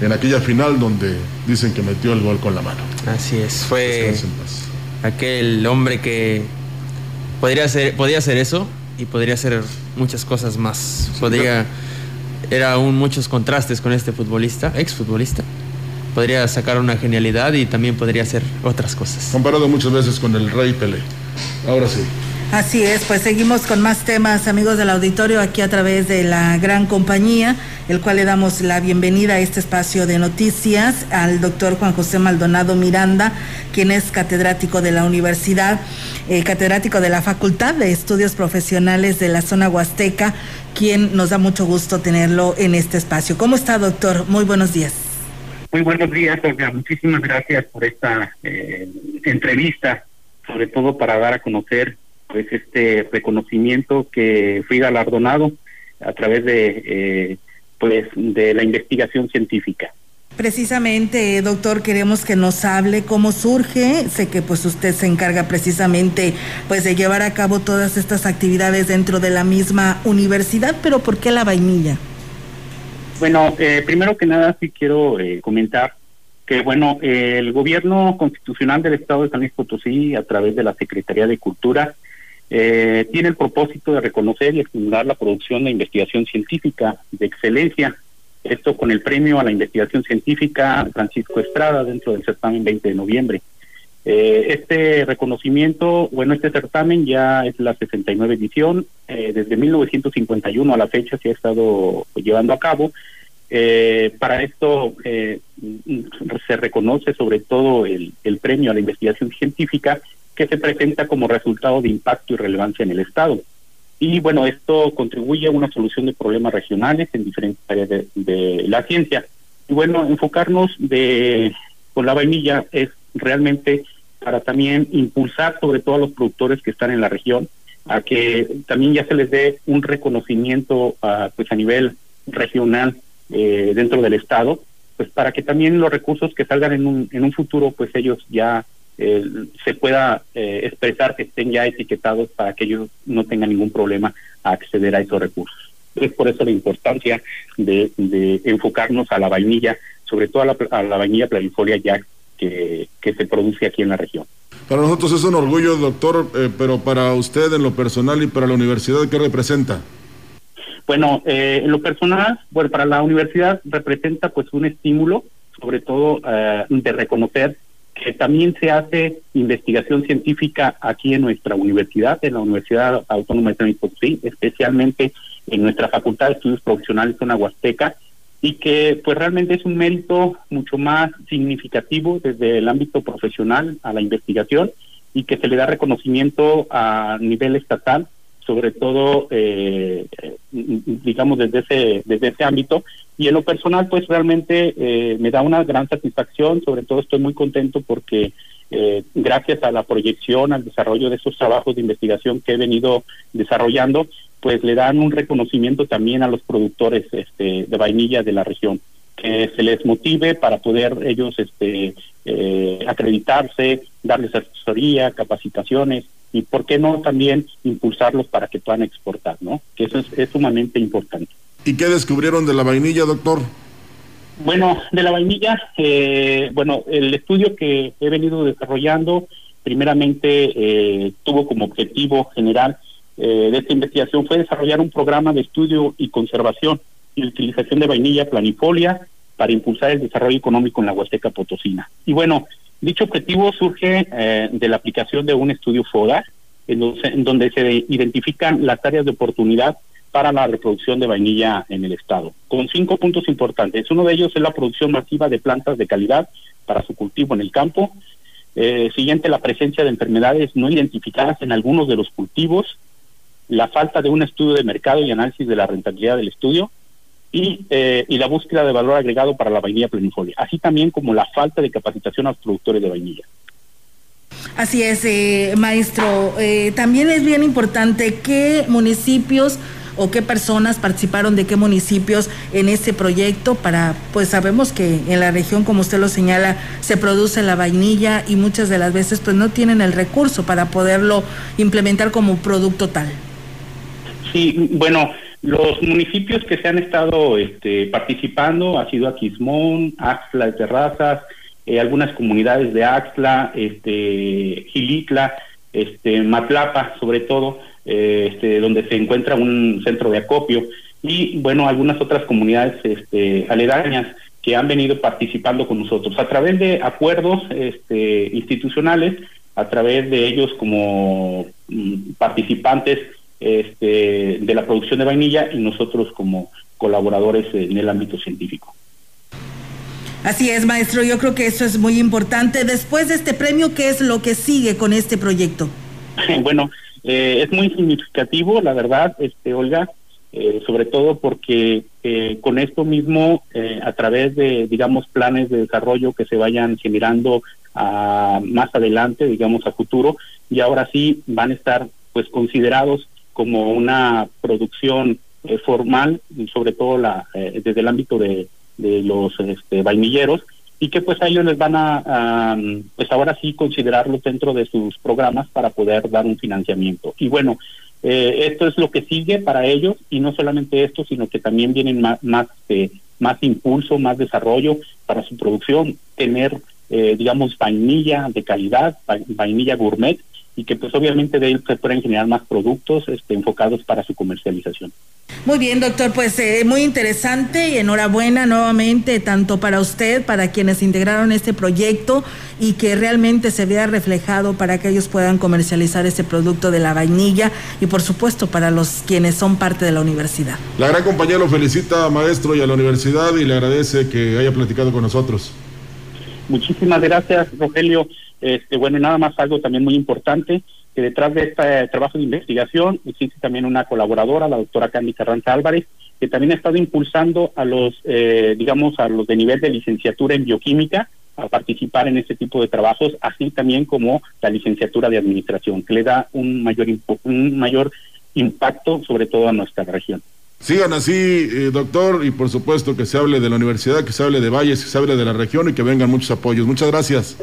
en aquella final donde dicen que metió el gol con la mano. Así es, fue aquel hombre que podría hacer, podía hacer eso y podría hacer muchas cosas más. Podría, era aún muchos contrastes con este futbolista, exfutbolista. Podría sacar una genialidad y también podría hacer otras cosas. Comparado muchas veces con el Rey Pelé. Ahora sí. Así es, pues seguimos con más temas, amigos del auditorio, aquí a través de la gran compañía, el cual le damos la bienvenida a este espacio de noticias al doctor Juan José Maldonado Miranda, quien es catedrático de la universidad, eh, catedrático de la Facultad de Estudios Profesionales de la zona Huasteca, quien nos da mucho gusto tenerlo en este espacio. ¿Cómo está, doctor? Muy buenos días. Muy buenos días, Olga. Muchísimas gracias por esta eh, entrevista, sobre todo para dar a conocer pues este reconocimiento que fui galardonado a través de eh, pues de la investigación científica. Precisamente, doctor, queremos que nos hable cómo surge. Sé que pues usted se encarga precisamente pues de llevar a cabo todas estas actividades dentro de la misma universidad, pero ¿por qué la vainilla? Bueno, eh, primero que nada sí quiero eh, comentar que bueno, eh, el gobierno constitucional del Estado de San Luis Potosí, a través de la Secretaría de Cultura, eh, tiene el propósito de reconocer y estimular la producción de investigación científica de excelencia. Esto con el premio a la investigación científica Francisco Estrada dentro del certamen 20 de noviembre. Eh, este reconocimiento, bueno, este certamen ya es la 69 edición. Eh, desde 1951 a la fecha se ha estado llevando a cabo. Eh, para esto eh, se reconoce sobre todo el, el premio a la investigación científica que se presenta como resultado de impacto y relevancia en el Estado. Y bueno, esto contribuye a una solución de problemas regionales en diferentes áreas de, la ciencia. Y bueno, enfocarnos de con la vainilla es realmente para también impulsar sobre todo a los productores que están en la región a que también ya se les dé un reconocimiento a, pues a nivel regional eh, dentro del estado pues para que también los recursos que salgan en un en un futuro pues ellos ya eh, se pueda eh, expresar que estén ya etiquetados para que ellos no tengan ningún problema a acceder a esos recursos. Es por eso la importancia de, de enfocarnos a la vainilla, sobre todo a la, a la vainilla planifolia ya que, que se produce aquí en la región. Para nosotros es un orgullo, doctor, eh, pero para usted en lo personal y para la universidad, ¿qué representa? Bueno, eh, en lo personal, bueno, para la universidad representa pues un estímulo, sobre todo eh, de reconocer que también se hace investigación científica aquí en nuestra universidad, en la Universidad Autónoma de San Luis Potosí, especialmente en nuestra Facultad de Estudios Profesionales en Huasteca, y que pues realmente es un mérito mucho más significativo desde el ámbito profesional a la investigación y que se le da reconocimiento a nivel estatal sobre todo eh, digamos desde ese desde ese ámbito. Y en lo personal pues realmente eh, me da una gran satisfacción. Sobre todo estoy muy contento porque eh, gracias a la proyección al desarrollo de esos trabajos de investigación que he venido desarrollando pues le dan un reconocimiento también a los productores este, de vainilla de la región. Que se les motive para poder ellos este eh, acreditarse darles asesoría capacitaciones y por qué no también impulsarlos para que puedan exportar no que eso es, sumamente importante. Y qué descubrieron de la vainilla doctor bueno de la vainilla eh, bueno el estudio que he venido desarrollando primeramente eh, tuvo como objetivo general eh, de esta investigación fue desarrollar un programa de estudio y conservación y utilización de vainilla planifolia para impulsar el desarrollo económico en la Huasteca Potosina. Y bueno, dicho objetivo surge eh, de la aplicación de un estudio FODA, en donde, se identifican las áreas de oportunidad para la reproducción de vainilla en el estado, con cinco puntos importantes. Uno de ellos es la producción masiva de plantas de calidad para su cultivo en el campo. Eh, siguiente, la presencia de enfermedades no identificadas en algunos de los cultivos la falta de un estudio de mercado y análisis de la rentabilidad del estudio y, eh, y la búsqueda de valor agregado para la vainilla plenifolia, así también como la falta de capacitación a los productores de vainilla. Así es, eh, maestro. Eh, también es bien importante qué municipios o qué personas participaron de qué municipios en este proyecto para, pues sabemos que en la región, como usted lo señala, se produce la vainilla y muchas de las veces pues no tienen el recurso para poderlo implementar como producto tal. Sí, bueno, los municipios que se han estado este, participando ha sido Aquismón, Axla de Terrazas, eh, algunas comunidades de Axla, este, Gilitla, este, Matlapa, sobre todo, eh, este, donde se encuentra un centro de acopio, y bueno, algunas otras comunidades este, aledañas que han venido participando con nosotros. A través de acuerdos este, institucionales, a través de ellos como mm, participantes este, de la producción de vainilla y nosotros como colaboradores en el ámbito científico. Así es, maestro, yo creo que eso es muy importante. Después de este premio, ¿qué es lo que sigue con este proyecto? <laughs> bueno, eh, es muy significativo, la verdad, este Olga, eh, sobre todo porque eh, con esto mismo, a través de, digamos, planes de desarrollo que se vayan generando a, más adelante, digamos, a futuro, y ahora sí van a estar pues considerados como una producción eh, formal, sobre todo la, eh, desde el ámbito de, de los este, vainilleros, y que pues a ellos les van a, pues ahora sí considerarlo dentro de sus programas para poder dar un financiamiento. Y bueno, eh, esto es lo que sigue para ellos, y no solamente esto, sino que también vienen más, más, más impulso, más desarrollo para su producción, tener, digamos, vainilla de calidad, vainilla gourmet, y que pues obviamente de él se pueden generar más productos este, enfocados para su comercialización. Muy bien, doctor, pues eh, muy interesante y enhorabuena nuevamente tanto para usted, para quienes integraron este proyecto y que realmente se vea reflejado para que ellos puedan comercializar este producto de la vainilla y por supuesto para los quienes son parte de la universidad. La gran compañía lo felicita, maestro, y a la universidad y le agradece que haya platicado con nosotros. Muchísimas gracias, Rogelio. Este, bueno, nada más algo también muy importante, que detrás de este trabajo de investigación existe también una colaboradora, la doctora Candy Carranza Álvarez, que también ha estado impulsando a los, eh, digamos, a los de nivel de licenciatura en bioquímica a participar en este tipo de trabajos, así también como la licenciatura de administración, que le da un mayor, un mayor impacto sobre todo a nuestra región. Sigan así, eh, doctor, y por supuesto que se hable de la universidad, que se hable de Valles, que se hable de la región y que vengan muchos apoyos. Muchas gracias.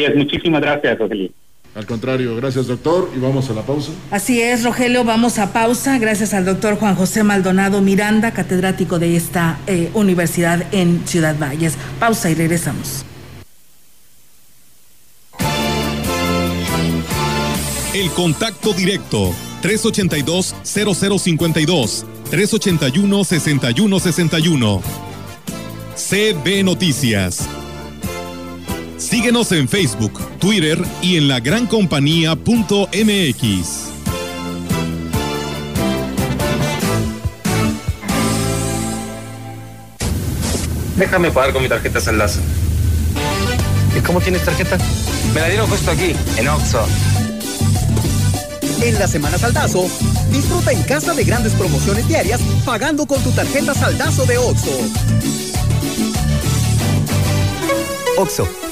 Así es, muchísimas gracias, Rogelio. Al contrario, gracias doctor y vamos a la pausa. Así es, Rogelio, vamos a pausa. Gracias al doctor Juan José Maldonado Miranda, catedrático de esta eh, universidad en Ciudad Valles. Pausa y regresamos. El contacto directo 382 0052 381-6161. CB Noticias. Síguenos en Facebook, Twitter y en la lagrancompañía.mx. Déjame pagar con mi tarjeta Saldazo. ¿Y cómo tienes tarjeta? Me la dieron justo aquí, en Oxxo. En la Semana Saldazo, disfruta en casa de grandes promociones diarias pagando con tu tarjeta Saldazo de Oxxo. Oxxo,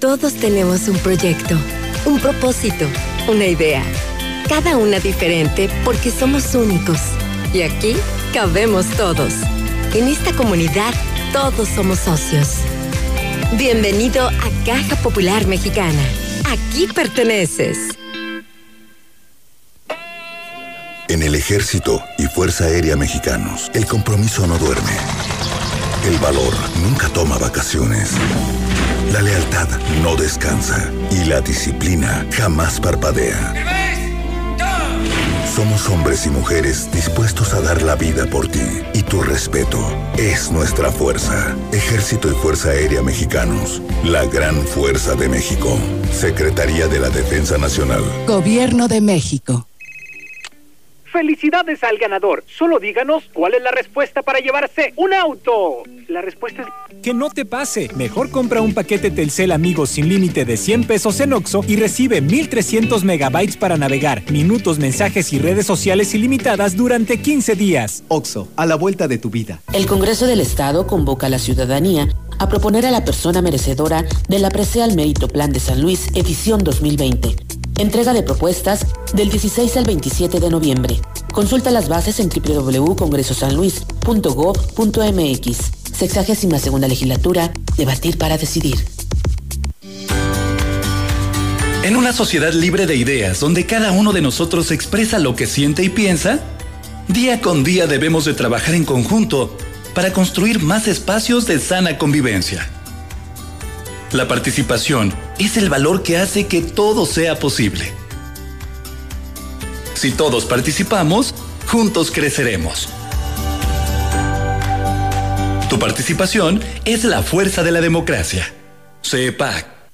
Todos tenemos un proyecto, un propósito, una idea. Cada una diferente porque somos únicos. Y aquí cabemos todos. En esta comunidad todos somos socios. Bienvenido a Caja Popular Mexicana. Aquí perteneces. En el Ejército y Fuerza Aérea Mexicanos, el compromiso no duerme. El valor nunca toma vacaciones. La lealtad no descansa y la disciplina jamás parpadea. Somos hombres y mujeres dispuestos a dar la vida por ti y tu respeto es nuestra fuerza. Ejército y Fuerza Aérea Mexicanos, la gran fuerza de México. Secretaría de la Defensa Nacional. Gobierno de México. Felicidades al ganador. Solo díganos cuál es la respuesta para llevarse un auto. La respuesta es... Que no te pase. Mejor compra un paquete Telcel Amigos sin límite de 100 pesos en Oxo y recibe 1300 megabytes para navegar, minutos, mensajes y redes sociales ilimitadas durante 15 días. Oxo, a la vuelta de tu vida. El Congreso del Estado convoca a la ciudadanía a proponer a la persona merecedora de la presea al Mérito Plan de San Luis, edición 2020. Entrega de propuestas del 16 al 27 de noviembre. Consulta las bases en www.congresosanluis.gov.mx. Sexagésima segunda legislatura. Debatir para decidir. En una sociedad libre de ideas, donde cada uno de nosotros expresa lo que siente y piensa, día con día debemos de trabajar en conjunto para construir más espacios de sana convivencia. La participación es el valor que hace que todo sea posible. Si todos participamos, juntos creceremos. Tu participación es la fuerza de la democracia. CEPAC.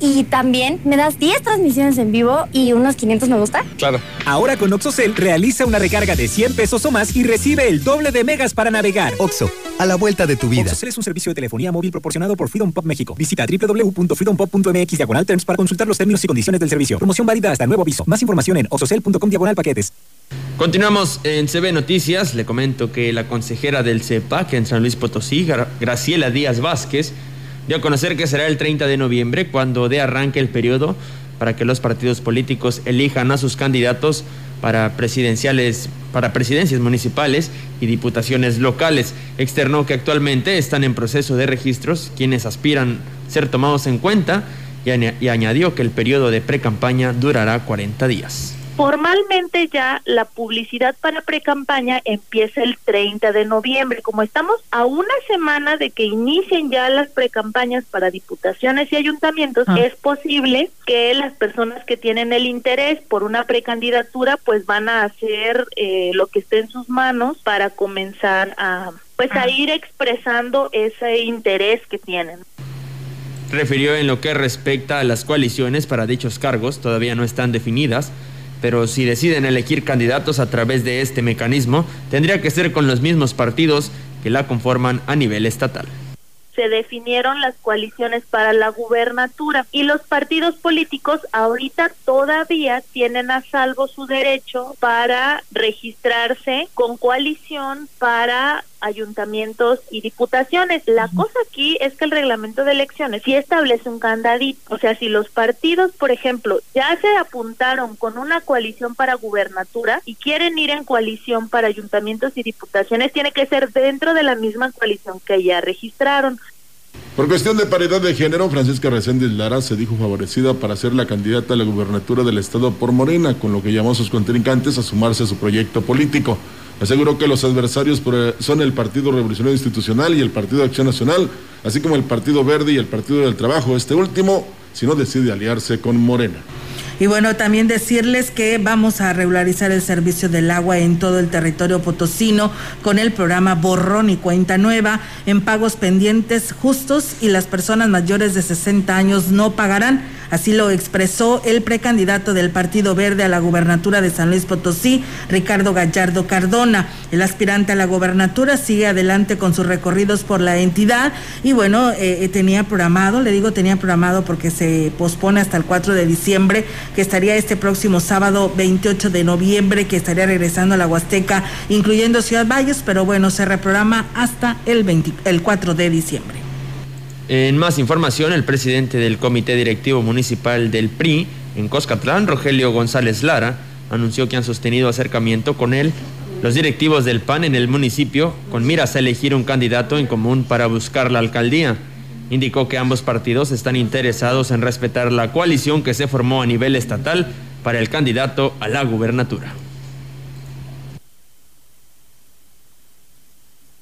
Y también me das 10 transmisiones en vivo y unos 500 me gusta. Claro. Ahora con OxoCell realiza una recarga de 100 pesos o más y recibe el doble de megas para navegar. Oxo, a la vuelta de tu vida. OxoCell es un servicio de telefonía móvil proporcionado por Freedom Pop México. Visita www.freedompop.mx diagonal terms para consultar los términos y condiciones del servicio. Promoción válida hasta nuevo aviso. Más información en oxocell.com diagonal paquetes. Continuamos en CB Noticias. Le comento que la consejera del CEPAC en San Luis Potosí, Graciela Díaz Vázquez, dio a conocer que será el 30 de noviembre cuando dé arranque el periodo para que los partidos políticos elijan a sus candidatos para presidenciales, para presidencias municipales y diputaciones locales. Externó que actualmente están en proceso de registros quienes aspiran ser tomados en cuenta y, añadió que el periodo de pre-campaña durará 40 días. Formalmente ya la publicidad para pre-campaña empieza el 30 de noviembre. Como estamos a una semana de que inicien ya las precampañas para diputaciones y ayuntamientos, Ah. es posible que las personas que tienen el interés por una precandidatura pues van a hacer eh, lo que esté en sus manos para comenzar a pues a ir expresando ese interés que tienen. Refirió en lo que respecta a las coaliciones para dichos cargos, todavía no están definidas, pero si deciden elegir candidatos a través de este mecanismo, tendría que ser con los mismos partidos que la conforman a nivel estatal. se definieron las coaliciones para la gubernatura y los partidos políticos ahorita todavía tienen a salvo su derecho para registrarse con coalición para ayuntamientos y diputaciones. La cosa aquí es que el reglamento de elecciones sí establece un candadito. O sea, si los partidos, por ejemplo, ya se apuntaron con una coalición para gubernatura y quieren ir en coalición para ayuntamientos y diputaciones, tiene que ser dentro de la misma coalición que ya registraron. Por cuestión de paridad de género, Francisca Reséndiz Lara se dijo favorecida para ser la candidata a la gubernatura del estado por Morena, con lo que llamó a sus contrincantes a sumarse a su proyecto político. Aseguró que los adversarios son el Partido Revolucionario Institucional y el Partido Acción Nacional, así como el Partido Verde y el Partido del Trabajo. Este último, si no decide aliarse con Morena. Y bueno, también decirles que vamos a regularizar el servicio del agua en todo el territorio potosino con el programa Borrón y Cuenta Nueva en pagos pendientes justos y las personas mayores de 60 años no pagarán Así lo expresó el precandidato del Partido Verde a la gubernatura de San Luis Potosí, Ricardo Gallardo Cardona. El aspirante a la gubernatura sigue adelante con sus recorridos por la entidad y bueno, eh, eh, tenía programado, le digo tenía programado porque se pospone hasta el 4 de diciembre, que estaría este próximo sábado 28 de noviembre, que estaría regresando a la Huasteca, incluyendo Ciudad Valles, pero bueno, se reprograma hasta el, el 4 de diciembre. En más información, el presidente del Comité Directivo Municipal del PRI en Coscatlán, Rogelio González Lara, anunció que han sostenido acercamiento con él los directivos del PAN en el municipio con miras a elegir un candidato en común para buscar la alcaldía. Indicó que ambos partidos están interesados en respetar la coalición que se formó a nivel estatal para el candidato a la gubernatura.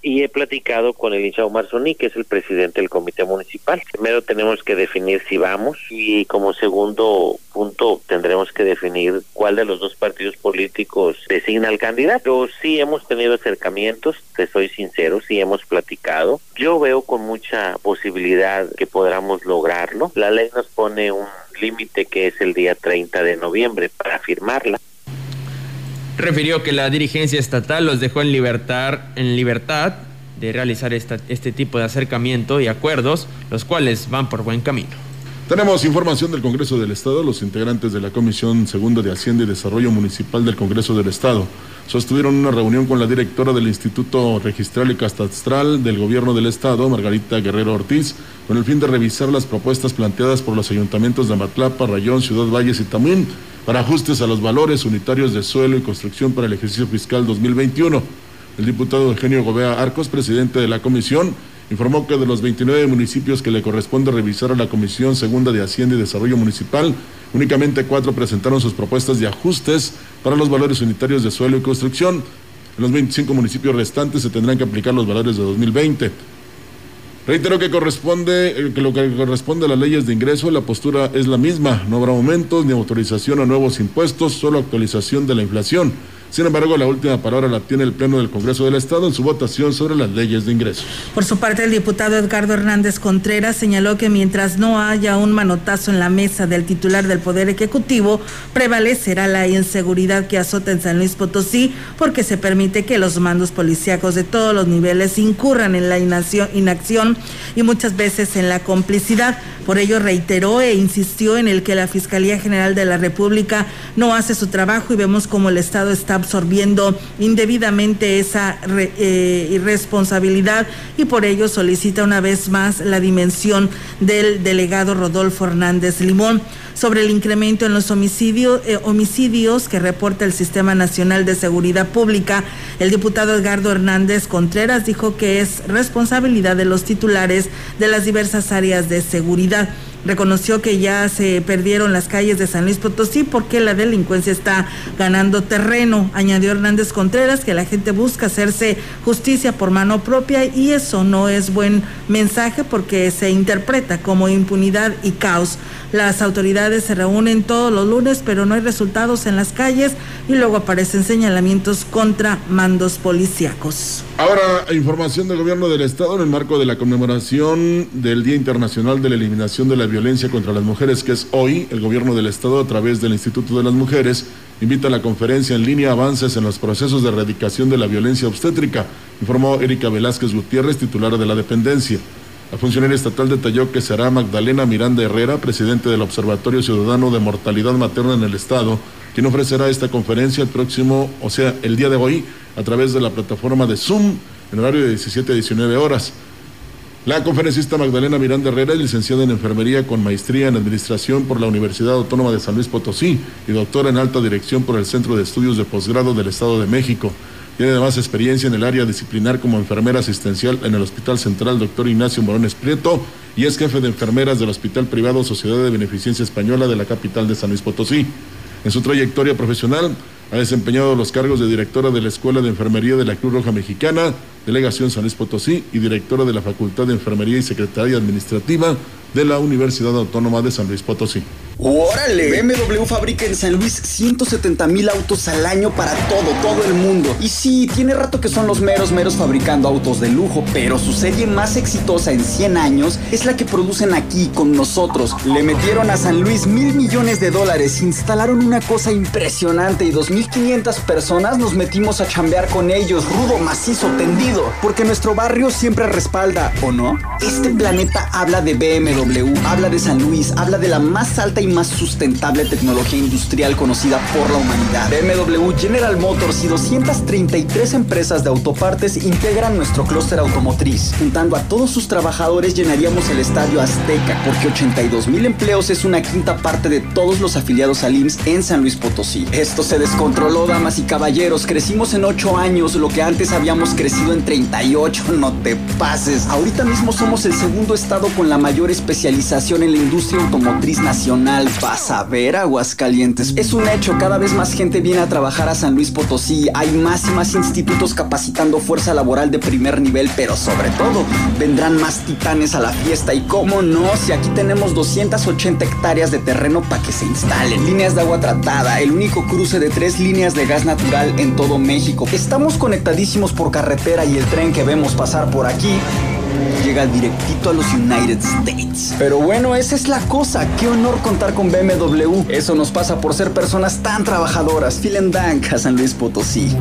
Y he platicado con el hincha Omar que es el presidente del comité municipal. Primero tenemos que definir si vamos y como segundo punto tendremos que definir cuál de los dos partidos políticos designa al candidato. Sí hemos tenido acercamientos, te soy sincero, sí hemos platicado. Yo veo con mucha posibilidad que podamos lograrlo. La ley nos pone un límite que es el día 30 de noviembre para firmarla refirió que la dirigencia estatal los dejó en libertad, en libertad de realizar este tipo de acercamiento y acuerdos, los cuales van por buen camino. Tenemos información del Congreso del Estado. Los integrantes de la Comisión Segunda de Hacienda y Desarrollo Municipal del Congreso del Estado sostuvieron una reunión con la directora del Instituto Registral y Catastral del Gobierno del Estado, Margarita Guerrero Ortiz, con el fin de revisar las propuestas planteadas por los ayuntamientos de Matlapa, Rayón, Ciudad Valles y Tamín para ajustes a los valores unitarios de suelo y construcción para el ejercicio fiscal 2021. El diputado Eugenio Gobea Arcos, presidente de la comisión, informó que de los 29 municipios que le corresponde revisar a la Comisión Segunda de Hacienda y Desarrollo Municipal, únicamente cuatro presentaron sus propuestas de ajustes para los valores unitarios de suelo y construcción. En los 25 municipios restantes se tendrán que aplicar los valores de 2020. Reitero que corresponde, eh, que lo que corresponde a las leyes de ingreso, la postura es la misma. No habrá aumentos ni autorización a nuevos impuestos, solo actualización de la inflación. Sin embargo, la última palabra la tiene el Pleno del Congreso del Estado en su votación sobre las leyes de ingresos. Por su parte, el diputado Edgardo Hernández Contreras señaló que mientras no haya un manotazo en la mesa del titular del Poder Ejecutivo, prevalecerá la inseguridad que azota en San Luis Potosí porque se permite que los mandos policíacos de todos los niveles incurran en la inacción y muchas veces en la complicidad. Por ello, reiteró e insistió en el que la Fiscalía General de la República no hace su trabajo y vemos cómo el Estado está absorbiendo indebidamente esa eh, irresponsabilidad y por ello solicita una vez más la dimensión del delegado Rodolfo Hernández Limón sobre el incremento en los homicidios, eh, homicidios que reporta el Sistema Nacional de Seguridad Pública. El diputado Edgardo Hernández Contreras dijo que es responsabilidad de los titulares de las diversas áreas de seguridad reconoció que ya se perdieron las calles de San Luis Potosí porque la delincuencia está ganando terreno. Añadió Hernández Contreras que la gente busca hacerse justicia por mano propia y eso no es buen mensaje porque se interpreta como impunidad y caos. Las autoridades se reúnen todos los lunes, pero no hay resultados en las calles y luego aparecen señalamientos contra mandos policíacos. Ahora, información del gobierno del Estado en el marco de la conmemoración del Día Internacional de la Eliminación de la Violencia contra las Mujeres, que es hoy, el gobierno del Estado, a través del Instituto de las Mujeres, invita a la conferencia en línea Avances en los procesos de erradicación de la violencia obstétrica, informó Erika Velázquez Gutiérrez, titular de la dependencia. La funcionaria estatal detalló que será Magdalena Miranda Herrera, presidente del Observatorio Ciudadano de Mortalidad Materna en el Estado, quien ofrecerá esta conferencia el próximo, o sea, el día de hoy, a través de la plataforma de Zoom en horario de 17 a 19 horas. La conferencista Magdalena Miranda Herrera es licenciada en enfermería con maestría en administración por la Universidad Autónoma de San Luis Potosí y doctora en alta dirección por el Centro de Estudios de Posgrado del Estado de México. Tiene además experiencia en el área disciplinar como enfermera asistencial en el Hospital Central Dr. Ignacio Morones Prieto y es jefe de enfermeras del Hospital Privado Sociedad de Beneficencia Española de la capital de San Luis Potosí. En su trayectoria profesional ha desempeñado los cargos de directora de la Escuela de Enfermería de la Cruz Roja Mexicana, Delegación San Luis Potosí y directora de la Facultad de Enfermería y Secretaría Administrativa de la Universidad Autónoma de San Luis Potosí. ¡Órale! BMW fabrica en San Luis 170 mil autos al año para todo, todo el mundo. Y sí, tiene rato que son los meros, meros fabricando autos de lujo, pero su serie más exitosa en 100 años es la que producen aquí con nosotros. Le metieron a San Luis mil millones de dólares, instalaron una cosa impresionante y 2.500 personas nos metimos a chambear con ellos, rudo, macizo, tendido, porque nuestro barrio siempre respalda, ¿o no? Este planeta habla de BMW, habla de San Luis, habla de la más alta y más sustentable tecnología industrial conocida por la humanidad. BMW, General Motors y 233 empresas de autopartes integran nuestro clúster automotriz. Juntando a todos sus trabajadores llenaríamos el estadio Azteca, porque 82 mil empleos es una quinta parte de todos los afiliados al IMSS en San Luis Potosí. Esto se descontroló, damas y caballeros. Crecimos en 8 años, lo que antes habíamos crecido en 38. <laughs> No te pases. Ahorita mismo somos el segundo estado con la mayor especialización en la industria automotriz nacional vas a ver Aguascalientes. Es un hecho, cada vez más gente viene a trabajar a San Luis Potosí. Hay más y más institutos capacitando fuerza laboral de primer nivel, pero sobre todo vendrán más titanes a la fiesta. Y cómo no, si aquí tenemos 280 hectáreas de terreno para que se instalen. Líneas de agua tratada, el único cruce de tres líneas de gas natural en todo México. Estamos conectadísimos por carretera y el tren que vemos pasar por aquí llega directito a los United States. Pero bueno, esa es la cosa. Qué honor contar con BMW. Eso nos pasa por ser personas tan trabajadoras. Vielen Dank a San Luis Potosí.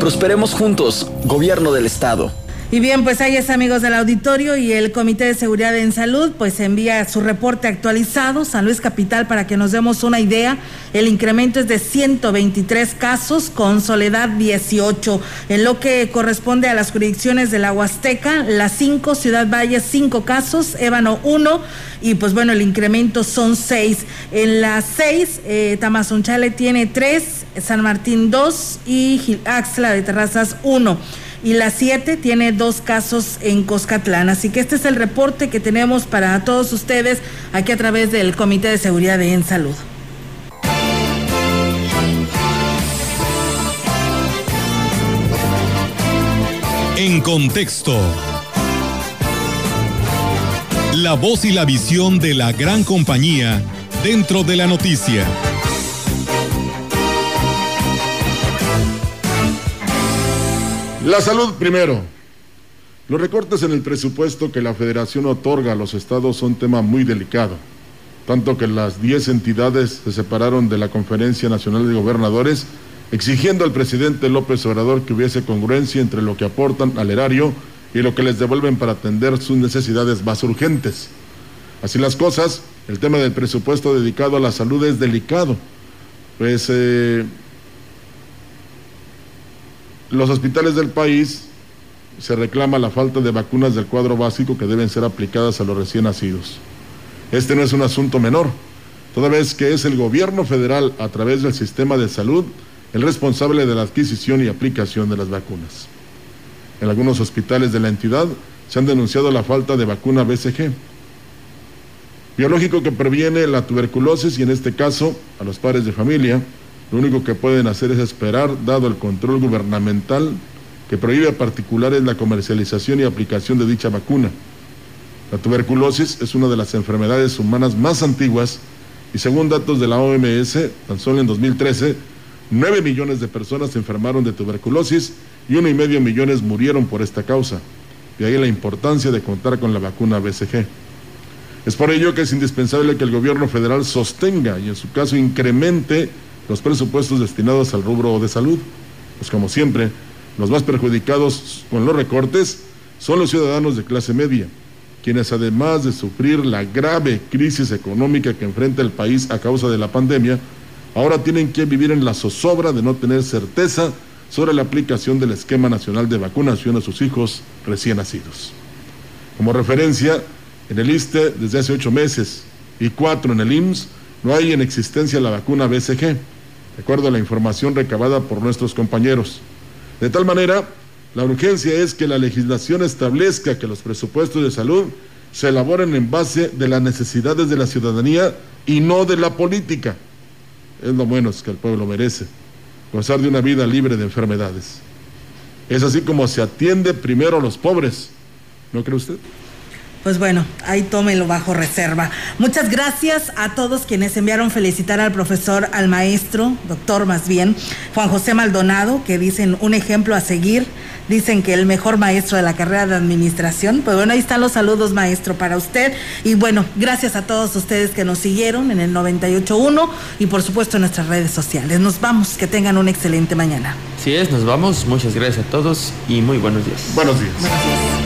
Prosperemos juntos, gobierno del estado. Y bien, pues ahí es amigos del auditorio y el Comité de Seguridad en Salud pues envía su reporte actualizado, San Luis Capital, para que nos demos una idea. El incremento es de 123 casos con Soledad 18. En lo que corresponde a las jurisdicciones de la Huasteca, las 5, Ciudad Valle 5 casos, Ébano 1 y pues bueno, el incremento son 6. En las 6, eh, Tamazunchale tiene 3, San Martín 2 y Axla de Terrazas 1 y la 7 tiene dos casos en Coscatlán. Así que este es el reporte que tenemos para todos ustedes aquí a través del Comité de Seguridad En Salud. En contexto. La voz y la visión de la gran compañía dentro de la noticia. La salud primero. Los recortes en el presupuesto que la federación otorga a los estados son tema muy delicado, tanto que las 10 entidades se separaron de la Conferencia Nacional de Gobernadores exigiendo al presidente López Obrador que hubiese congruencia entre lo que aportan al erario y lo que les devuelven para atender sus necesidades más urgentes. Así las cosas, el tema del presupuesto dedicado a la salud es delicado, pues eh, los hospitales del país se reclama la falta de vacunas del cuadro básico que deben ser aplicadas a los recién nacidos. Este no es un asunto menor, toda vez que es el gobierno federal, a través del sistema de salud, el responsable de la adquisición y aplicación de las vacunas. En algunos hospitales de la entidad se han denunciado la falta de vacuna BCG, biológico que previene la tuberculosis y en este caso a los padres de familia, lo único que pueden hacer es esperar, dado el control gubernamental que prohíbe a particulares la comercialización y aplicación de dicha vacuna. La tuberculosis es una de las enfermedades humanas más antiguas y según datos de la OMS, tan solo en 2013, 9 millones de personas se enfermaron de tuberculosis y uno y medio millones murieron por esta causa. De ahí la importancia de contar con la vacuna BCG. Es por ello que es indispensable que el gobierno federal sostenga y en su caso incremente los presupuestos destinados al rubro de salud. Pues como siempre, los más perjudicados con los recortes son los ciudadanos de clase media, quienes además de sufrir la grave crisis económica que enfrenta el país a causa de la pandemia, ahora tienen que vivir en la zozobra de no tener certeza sobre la aplicación del esquema nacional de vacunación a sus hijos recién nacidos. Como referencia, en el ISTE desde hace ocho meses y cuatro en el IMSS no hay en existencia la vacuna BCG, de acuerdo a la información recabada por nuestros compañeros. De tal manera, la urgencia es que la legislación establezca que los presupuestos de salud se elaboren en base de las necesidades de la ciudadanía y no de la política. Es lo menos que el pueblo merece, gozar de una vida libre de enfermedades. Es así como se atiende primero a los pobres, ¿no cree usted? Pues bueno, ahí tómelo bajo reserva. Muchas gracias a todos quienes enviaron felicitar al profesor, al maestro, doctor más bien, Juan José Maldonado, que dicen un ejemplo a seguir. Dicen que el mejor maestro de la carrera de administración. Pues bueno, ahí están los saludos, maestro, para usted. Y bueno, gracias a todos ustedes que nos siguieron en el 98.1 y por supuesto en nuestras redes sociales. Nos vamos, que tengan una excelente mañana. Sí es, nos vamos. Muchas gracias a todos y muy buenos días. Buenos días. Buenos días.